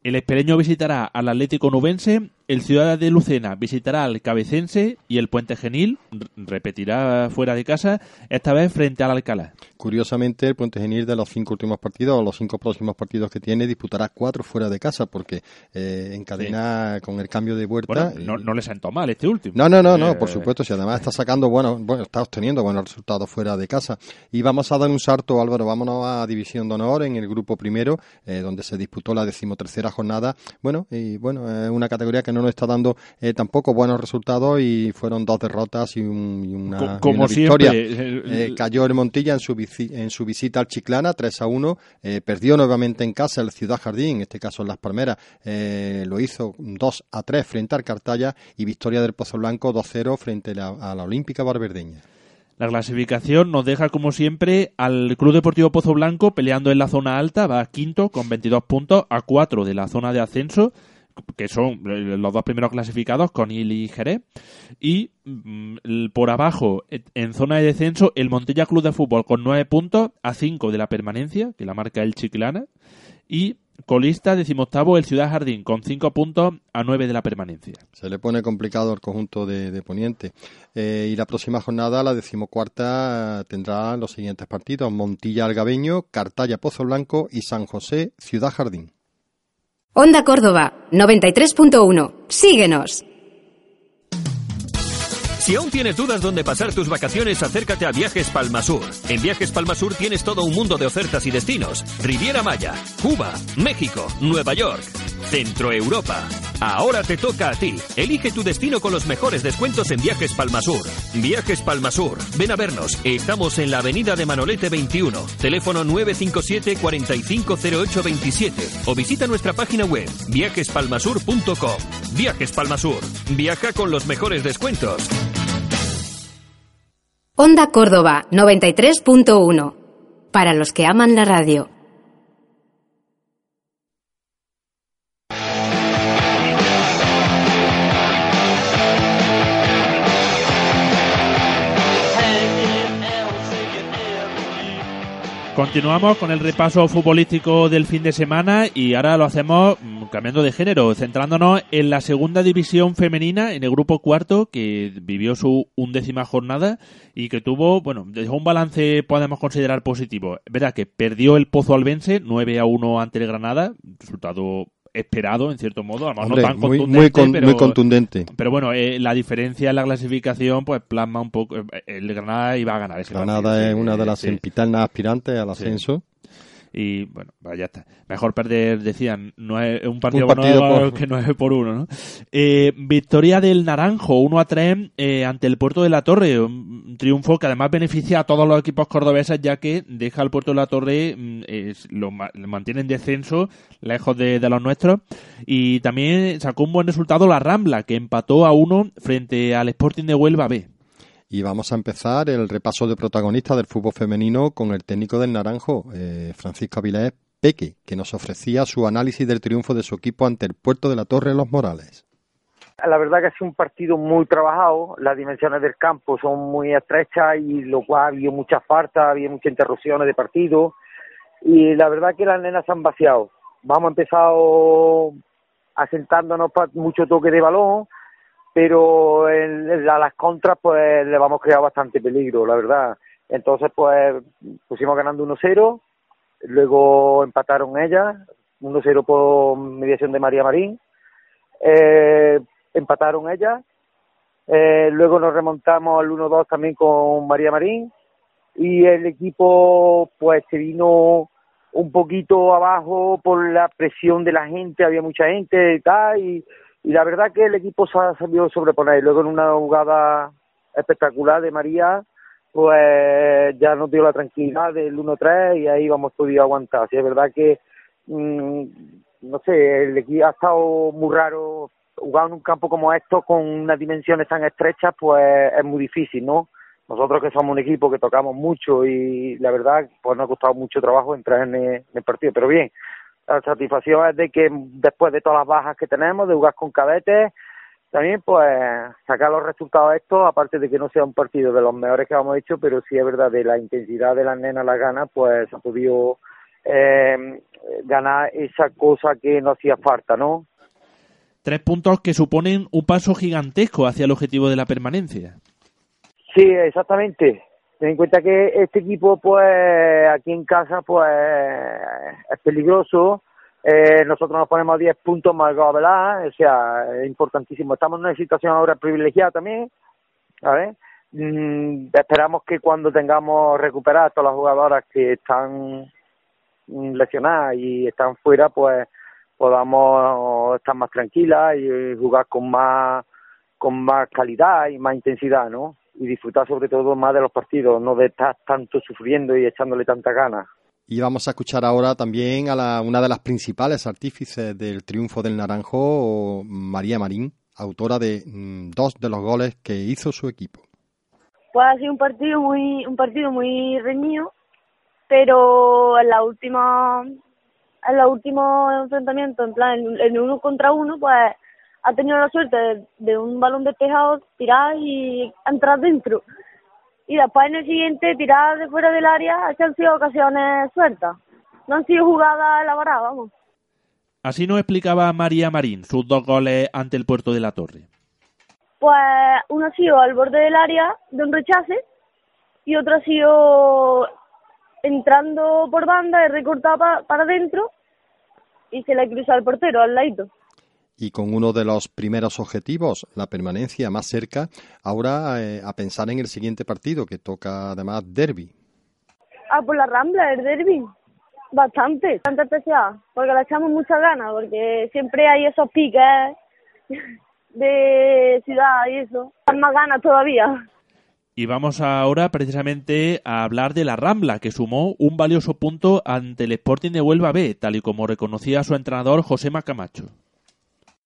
El Espereño visitará al Atlético Nubense, el Ciudad de Lucena visitará al Cabecense y el Puente Genil repetirá fuera de casa, esta vez frente al Alcalá. Curiosamente, el Puente Genil de los cinco últimos partidos o los cinco próximos partidos que tiene disputará cuatro fuera de casa porque eh, encadena con el cambio de vuelta. no, no, le sentó mal este último. No, no, no, no, eh, por supuesto. Si además está sacando, bueno, bueno, está obteniendo buenos resultados fuera de casa. Y vamos a dar un salto, Álvaro, vámonos a División de Honor en el grupo primero, eh, donde se disputó la decimotercera jornada. Bueno, y bueno, es una categoría que no nos está dando eh, tampoco buenos resultados y fueron dos derrotas y, una, Como victoria. Eh, cayó el Montilla en su, en su visita al Chiclana 3 a 1, eh, perdió nuevamente en casa el Ciudad Jardín, en este caso en Las Palmeras, lo hizo 2 a 3 frente al Cartaya y victoria del Pozo Blanco 2 0 frente a la Olímpica Barberdeña. La clasificación nos deja, como siempre, al Club Deportivo Pozo Blanco peleando en la zona alta, va quinto con 22 puntos, a 4 de la zona de ascenso, que son los dos primeros clasificados, Conil y Jerez. Y mm, por abajo, en zona de descenso, el Montella Club de Fútbol con 9 puntos, a 5 de la permanencia, que la marca el Chiclana. Y colista decimoctavo el Ciudad Jardín, con cinco puntos a nueve de la permanencia. Se le pone complicado el conjunto de, Poniente. Eh, y la próxima jornada, la decimocuarta, tendrá los siguientes partidos. Montilla Algabeño, Cartaya Pozo Blanco y San José Ciudad Jardín. Onda Córdoba, 93.1. Síguenos. Si aún tienes dudas dónde pasar tus vacaciones, acércate a Viajes Palmasur. En Viajes Palmasur tienes todo un mundo de ofertas y destinos. Riviera Maya, Cuba, México, Nueva York, Centro Europa. Ahora te toca a ti. Elige tu destino con los mejores descuentos en Viajes Palmasur. Viajes Palmasur. Ven a vernos. Estamos en la avenida de Manolete 21. Teléfono 957 450827 o visita nuestra página web viajespalmasur.com. Viajes Palmasur. Viaja con los mejores descuentos. Onda Córdoba 93.1. Para los que aman la radio. Continuamos con el repaso futbolístico del fin de semana y ahora lo hacemos mm, cambiando de género, centrándonos en la segunda división femenina, en el grupo cuarto, que vivió su undécima jornada y que tuvo, bueno, dejó un balance podemos considerar positivo. Verá que perdió el Pozo Albense 9 a 1 ante el Granada, resultado esperado, en cierto modo, además no tan muy, contundente, muy, contundente. Pero bueno, eh, la diferencia en la clasificación pues plasma un poco... Eh, el Granada iba a ganar ese Granada es una de las sí. aspirantes al ascenso y bueno, ya está. Mejor perder, decían, no es un partido, por... que 9 por 1, ¿no? Eh, victoria del Naranjo, 1 a 3 eh, ante el Puerto de la Torre, un triunfo que además beneficia a todos los equipos cordobeses ya que deja al Puerto de la Torre, mm, lo, mantiene en descenso, lejos de, de, los nuestros, y también sacó un buen resultado la Rambla, que empató a 1 frente al Sporting de Huelva B. Y vamos a empezar el repaso de protagonistas del fútbol femenino con el técnico del Naranjo, eh, Francisco Avilés Peque, que nos ofrecía su análisis del triunfo de su equipo ante el Puerto de la Torre Los Morales. La verdad que ha sido un partido muy trabajado, las dimensiones del campo son muy estrechas y lo cual había muchas faltas, había muchas interrupciones de partido y la verdad que las nenas se han vaciado. Vamos a empezar asentándonos para mucho toque de balón, pero en, a las contras pues le vamos a crear bastante peligro, la verdad. Entonces pues pusimos ganando 1-0, luego empataron ellas, 1-0 por mediación de María Marín, eh, empataron ellas, eh, luego nos remontamos al 1-2 también con María Marín y el equipo pues se vino un poquito abajo por la presión de la gente, había mucha gente y tal, y y la verdad que el equipo se ha sabido sobreponer. Luego en una jugada espectacular de María, pues ya nos dio la tranquilidad del 1-3 y ahí vamos podido aguantar. Así es verdad que, mm, no sé, el equipo ha estado muy raro. Jugar en un campo como esto, con unas dimensiones tan estrechas, pues es muy difícil, ¿no? Nosotros que somos un equipo que tocamos mucho y la verdad, pues nos ha costado mucho trabajo entrar en el partido. Pero bien, la satisfacción es de que después de todas las bajas que tenemos, de jugar con cadetes, también pues sacar los resultados estos, aparte de que no sea un partido de los mejores que hemos hecho, pero sí es verdad de la intensidad de las nenas, las ganas, pues ha podido eh, ganar esa cosa que no hacía falta, ¿no? Tres puntos que suponen un paso gigantesco hacia el objetivo de la permanencia. Sí, exactamente. Ten en cuenta que este equipo, pues, aquí en casa, pues, es peligroso. Eh, nosotros nos ponemos 10 puntos más ¿verdad? O sea, es importantísimo. Estamos en una situación ahora privilegiada también, ¿sabes? Mm, esperamos que cuando tengamos recuperadas todas las jugadoras que están lesionadas y están fuera, pues podamos estar más tranquilas y jugar con más con más calidad y más intensidad, ¿no? Y disfrutar sobre todo más de los partidos, no de estar tanto sufriendo y echándole tanta ganas. Y vamos a escuchar ahora también a la, una de las principales artífices del triunfo del Naranjo, María Marín, autora de mm, dos de los goles que hizo su equipo. Pues ha sido un partido muy, un partido muy reñido, pero en la última, en los últimos enfrentamientos, en plan, en uno contra uno, pues ha tenido la suerte de, un balón despejado tirar y entrar dentro. Y después en el siguiente tirar de fuera del área, que han sido ocasiones sueltas. No han sido jugadas elaboradas, vamos. Así nos explicaba María Marín sus dos goles ante el puerto de la Torre. Pues uno ha sido al borde del área de un rechace y otro ha sido entrando por banda, he recortado para adentro y se le cruza al portero al ladito. Y con uno de los primeros objetivos, la permanencia más cerca, ahora eh, a pensar en el siguiente partido que toca además derby. Ah, por la Rambla, el derby. Bastante, bastante especial, porque le echamos muchas ganas, porque siempre hay esos piques de ciudad y eso. Más ganas todavía. Y vamos ahora precisamente a hablar de la Rambla, que sumó un valioso punto ante el Sporting de Huelva B, tal y como reconocía su entrenador José Macamacho.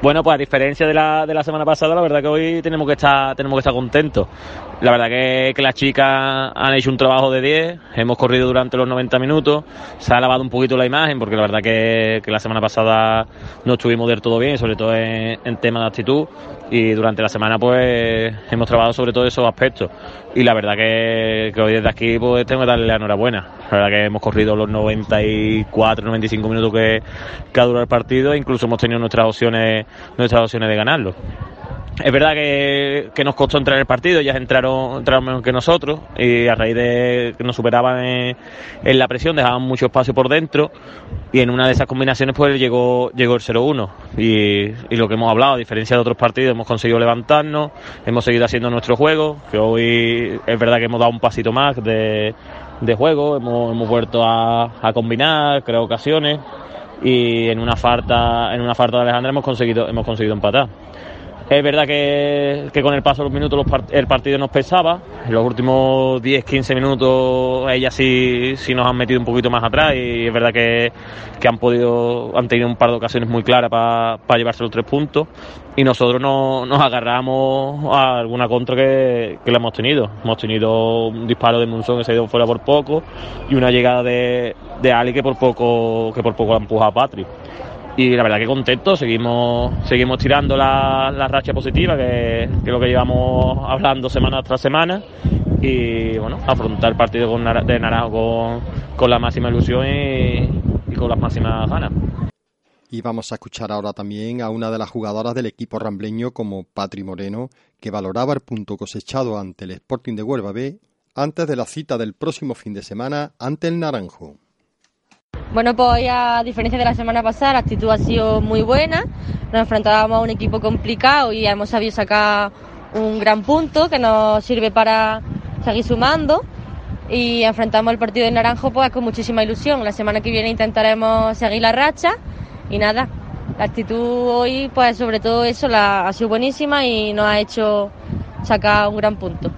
Bueno, pues a diferencia de la, de la semana pasada, la verdad que hoy tenemos que estar, tenemos que estar contentos. La verdad que, que las chicas han hecho un trabajo de 10, hemos corrido durante los 90 minutos, se ha lavado un poquito la imagen, porque la verdad que, que la semana pasada no estuvimos del todo bien, sobre todo en, en tema de actitud, y durante la semana pues hemos trabajado sobre todo esos aspectos. Y la verdad que, que hoy desde aquí pues tengo que darle la enhorabuena. La verdad que hemos corrido los 94, 95 minutos que, que ha durado el partido, incluso hemos tenido nuestras opciones, nuestras opciones de ganarlo. Es verdad que, nos costó entrar en el partido, ellas entraron, entraron menos que nosotros y a raíz de que nos superaban en, la presión dejaban mucho espacio por dentro y en una de esas combinaciones pues llegó, llegó el 0-1 y, y, lo que hemos hablado, a diferencia de otros partidos, hemos conseguido levantarnos, hemos seguido haciendo nuestro juego, que hoy es verdad que hemos dado un pasito más de, juego, hemos, vuelto a, a combinar, crear ocasiones y en una falta, en una falta de Alejandra hemos conseguido, hemos conseguido empatar. Es verdad que, que, con el paso de los minutos los el partido nos pesaba. En los últimos 10-15 minutos ellas sí, sí nos han metido un poquito más atrás y es verdad que, que han podido, han tenido un par de ocasiones muy claras para pa llevarse los tres puntos y nosotros no, nos agarramos a alguna contra que, que la hemos tenido. Hemos tenido un disparo de Munson que se ha ido fuera por poco y una llegada de, de Ali que por poco, que por poco la empuja a Patrick y la verdad que contento, seguimos, seguimos tirando la, la racha positiva, que, es lo que llevamos hablando semana tras semana, y bueno, afrontar el partido con, de Naranjo con, con la máxima ilusión y, y, con las máximas ganas. Y vamos a escuchar ahora también a una de las jugadoras del equipo rambleño como Patri Moreno, que valoraba el punto cosechado ante el Sporting de Huelva B antes de la cita del próximo fin de semana ante el Naranjo. Bueno, pues a diferencia de la semana pasada, la actitud ha sido muy buena. Nos enfrentábamos a un equipo complicado y hemos sabido sacar un gran punto que nos sirve para seguir sumando. Y enfrentamos el partido de Naranjo pues con muchísima ilusión. La semana que viene intentaremos seguir la racha y nada. La actitud hoy, pues sobre todo eso, la, ha sido buenísima y nos ha hecho sacar un gran punto.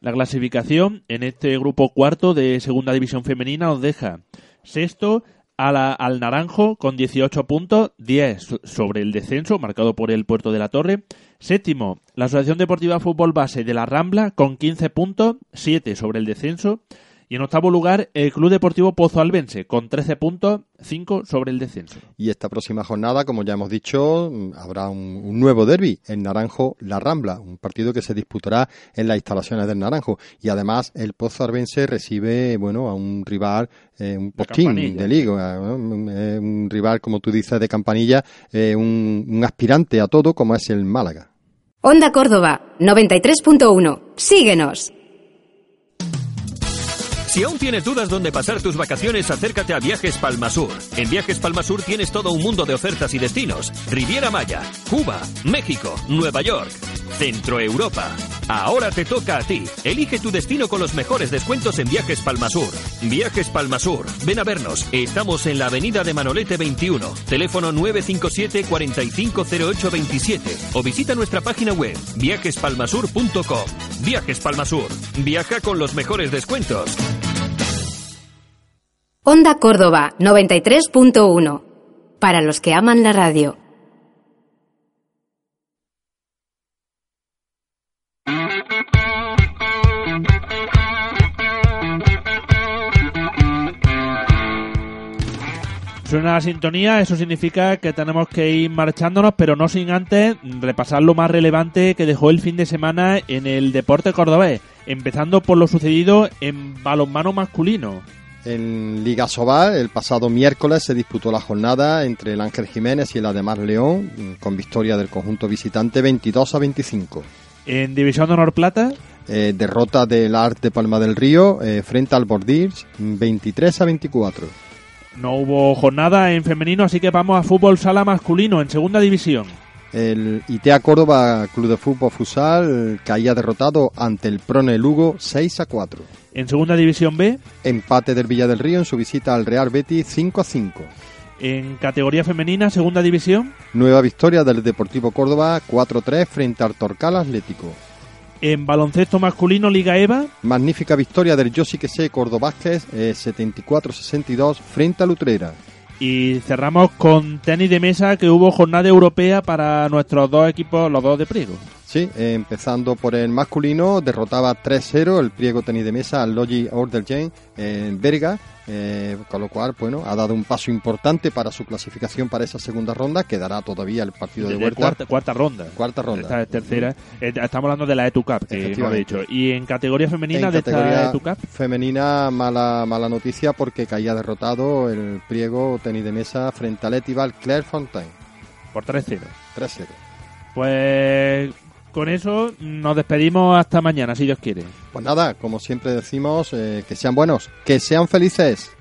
La clasificación en este grupo cuarto de Segunda División Femenina nos deja Sexto, a la, al Naranjo con 18 puntos, 10 sobre el descenso, marcado por el Puerto de la Torre. Séptimo, la Asociación Deportiva Fútbol Base de la Rambla con 15 puntos, 7 sobre el descenso. Y en octavo lugar, el Club Deportivo Pozo Albense, con 13 puntos, 5 sobre el descenso. Y esta próxima jornada, como ya hemos dicho, habrá un, un nuevo derby, el Naranjo-La Rambla, un partido que se disputará en las instalaciones del Naranjo. Y además, el Pozo Albense recibe, bueno, a un rival, eh, un postín de, de liga, ¿no? un, un, rival, como tú dices, de campanilla, eh, un, un aspirante a todo, como es el Málaga. Onda Córdoba, 93.1. Síguenos. Si aún tienes dudas dónde pasar tus vacaciones, acércate a Viajes Palmasur. En Viajes Palmasur tienes todo un mundo de ofertas y destinos. Riviera Maya, Cuba, México, Nueva York, Centro Europa. Ahora te toca a ti. Elige tu destino con los mejores descuentos en Viajes Palmasur. Viajes Palmasur. Ven a vernos. Estamos en la avenida de Manolete 21. Teléfono 957 450827 o visita nuestra página web viajespalmasur.com. Viajes Palmasur. Viaja con los mejores descuentos. Onda Córdoba 93.1. Para los que aman la radio. Suena la sintonía, eso significa que tenemos que ir marchándonos, pero no sin antes repasar lo más relevante que dejó el fin de semana en el deporte cordobés, empezando por lo sucedido en balonmano masculino. En Liga Sobal, el pasado miércoles se disputó la jornada entre el Ángel Jiménez y el Ademar León, con victoria del conjunto visitante 22 a 25. En División de Honor Plata, Eh, derrota del Art de Palma del Río eh, frente al Bordirs 23 a 24. No hubo jornada en femenino, así que vamos a fútbol sala masculino en segunda división. El ITEA Córdoba Club de Fútbol Fusal caía derrotado ante el Prone Lugo 6 a 4. En segunda división B, Empate del Villa del Río en su visita al Real Betis 5 a 5. en categoría femenina, segunda división. Nueva victoria del Deportivo Córdoba 4-3 frente al Torcal Atlético. En baloncesto masculino, Liga EVA. Magnífica victoria del Yo sí que sé Cordobásquez eh, 74-62 frente al Utrera. Y cerramos con tenis de mesa, que hubo jornada europea para nuestros dos equipos, los dos de Priego. Sí, eh, empezando por el masculino, derrotaba 3-0 el Priego tenis de mesa al Logi Ordelgen en Berga, eh, con lo cual, bueno, ha dado un paso importante para su clasificación para esa segunda ronda, quedará todavía el partido de De vuelta. cuarta, cuarta ronda. Cuarta ronda. Esta es tercera. Eh, estamos hablando de la Etu Cup, que hemos dicho. Y en categoría femenina En de esta categoría Etu Cup. femenina, mala, mala noticia porque caía derrotado el Priego tenis de mesa frente al Etival Clairefontaine. Por 3-0. 3-0. Pues con eso nos despedimos hasta mañana, si Dios quiere. Pues nada, como siempre decimos, eh, que sean buenos, que sean felices.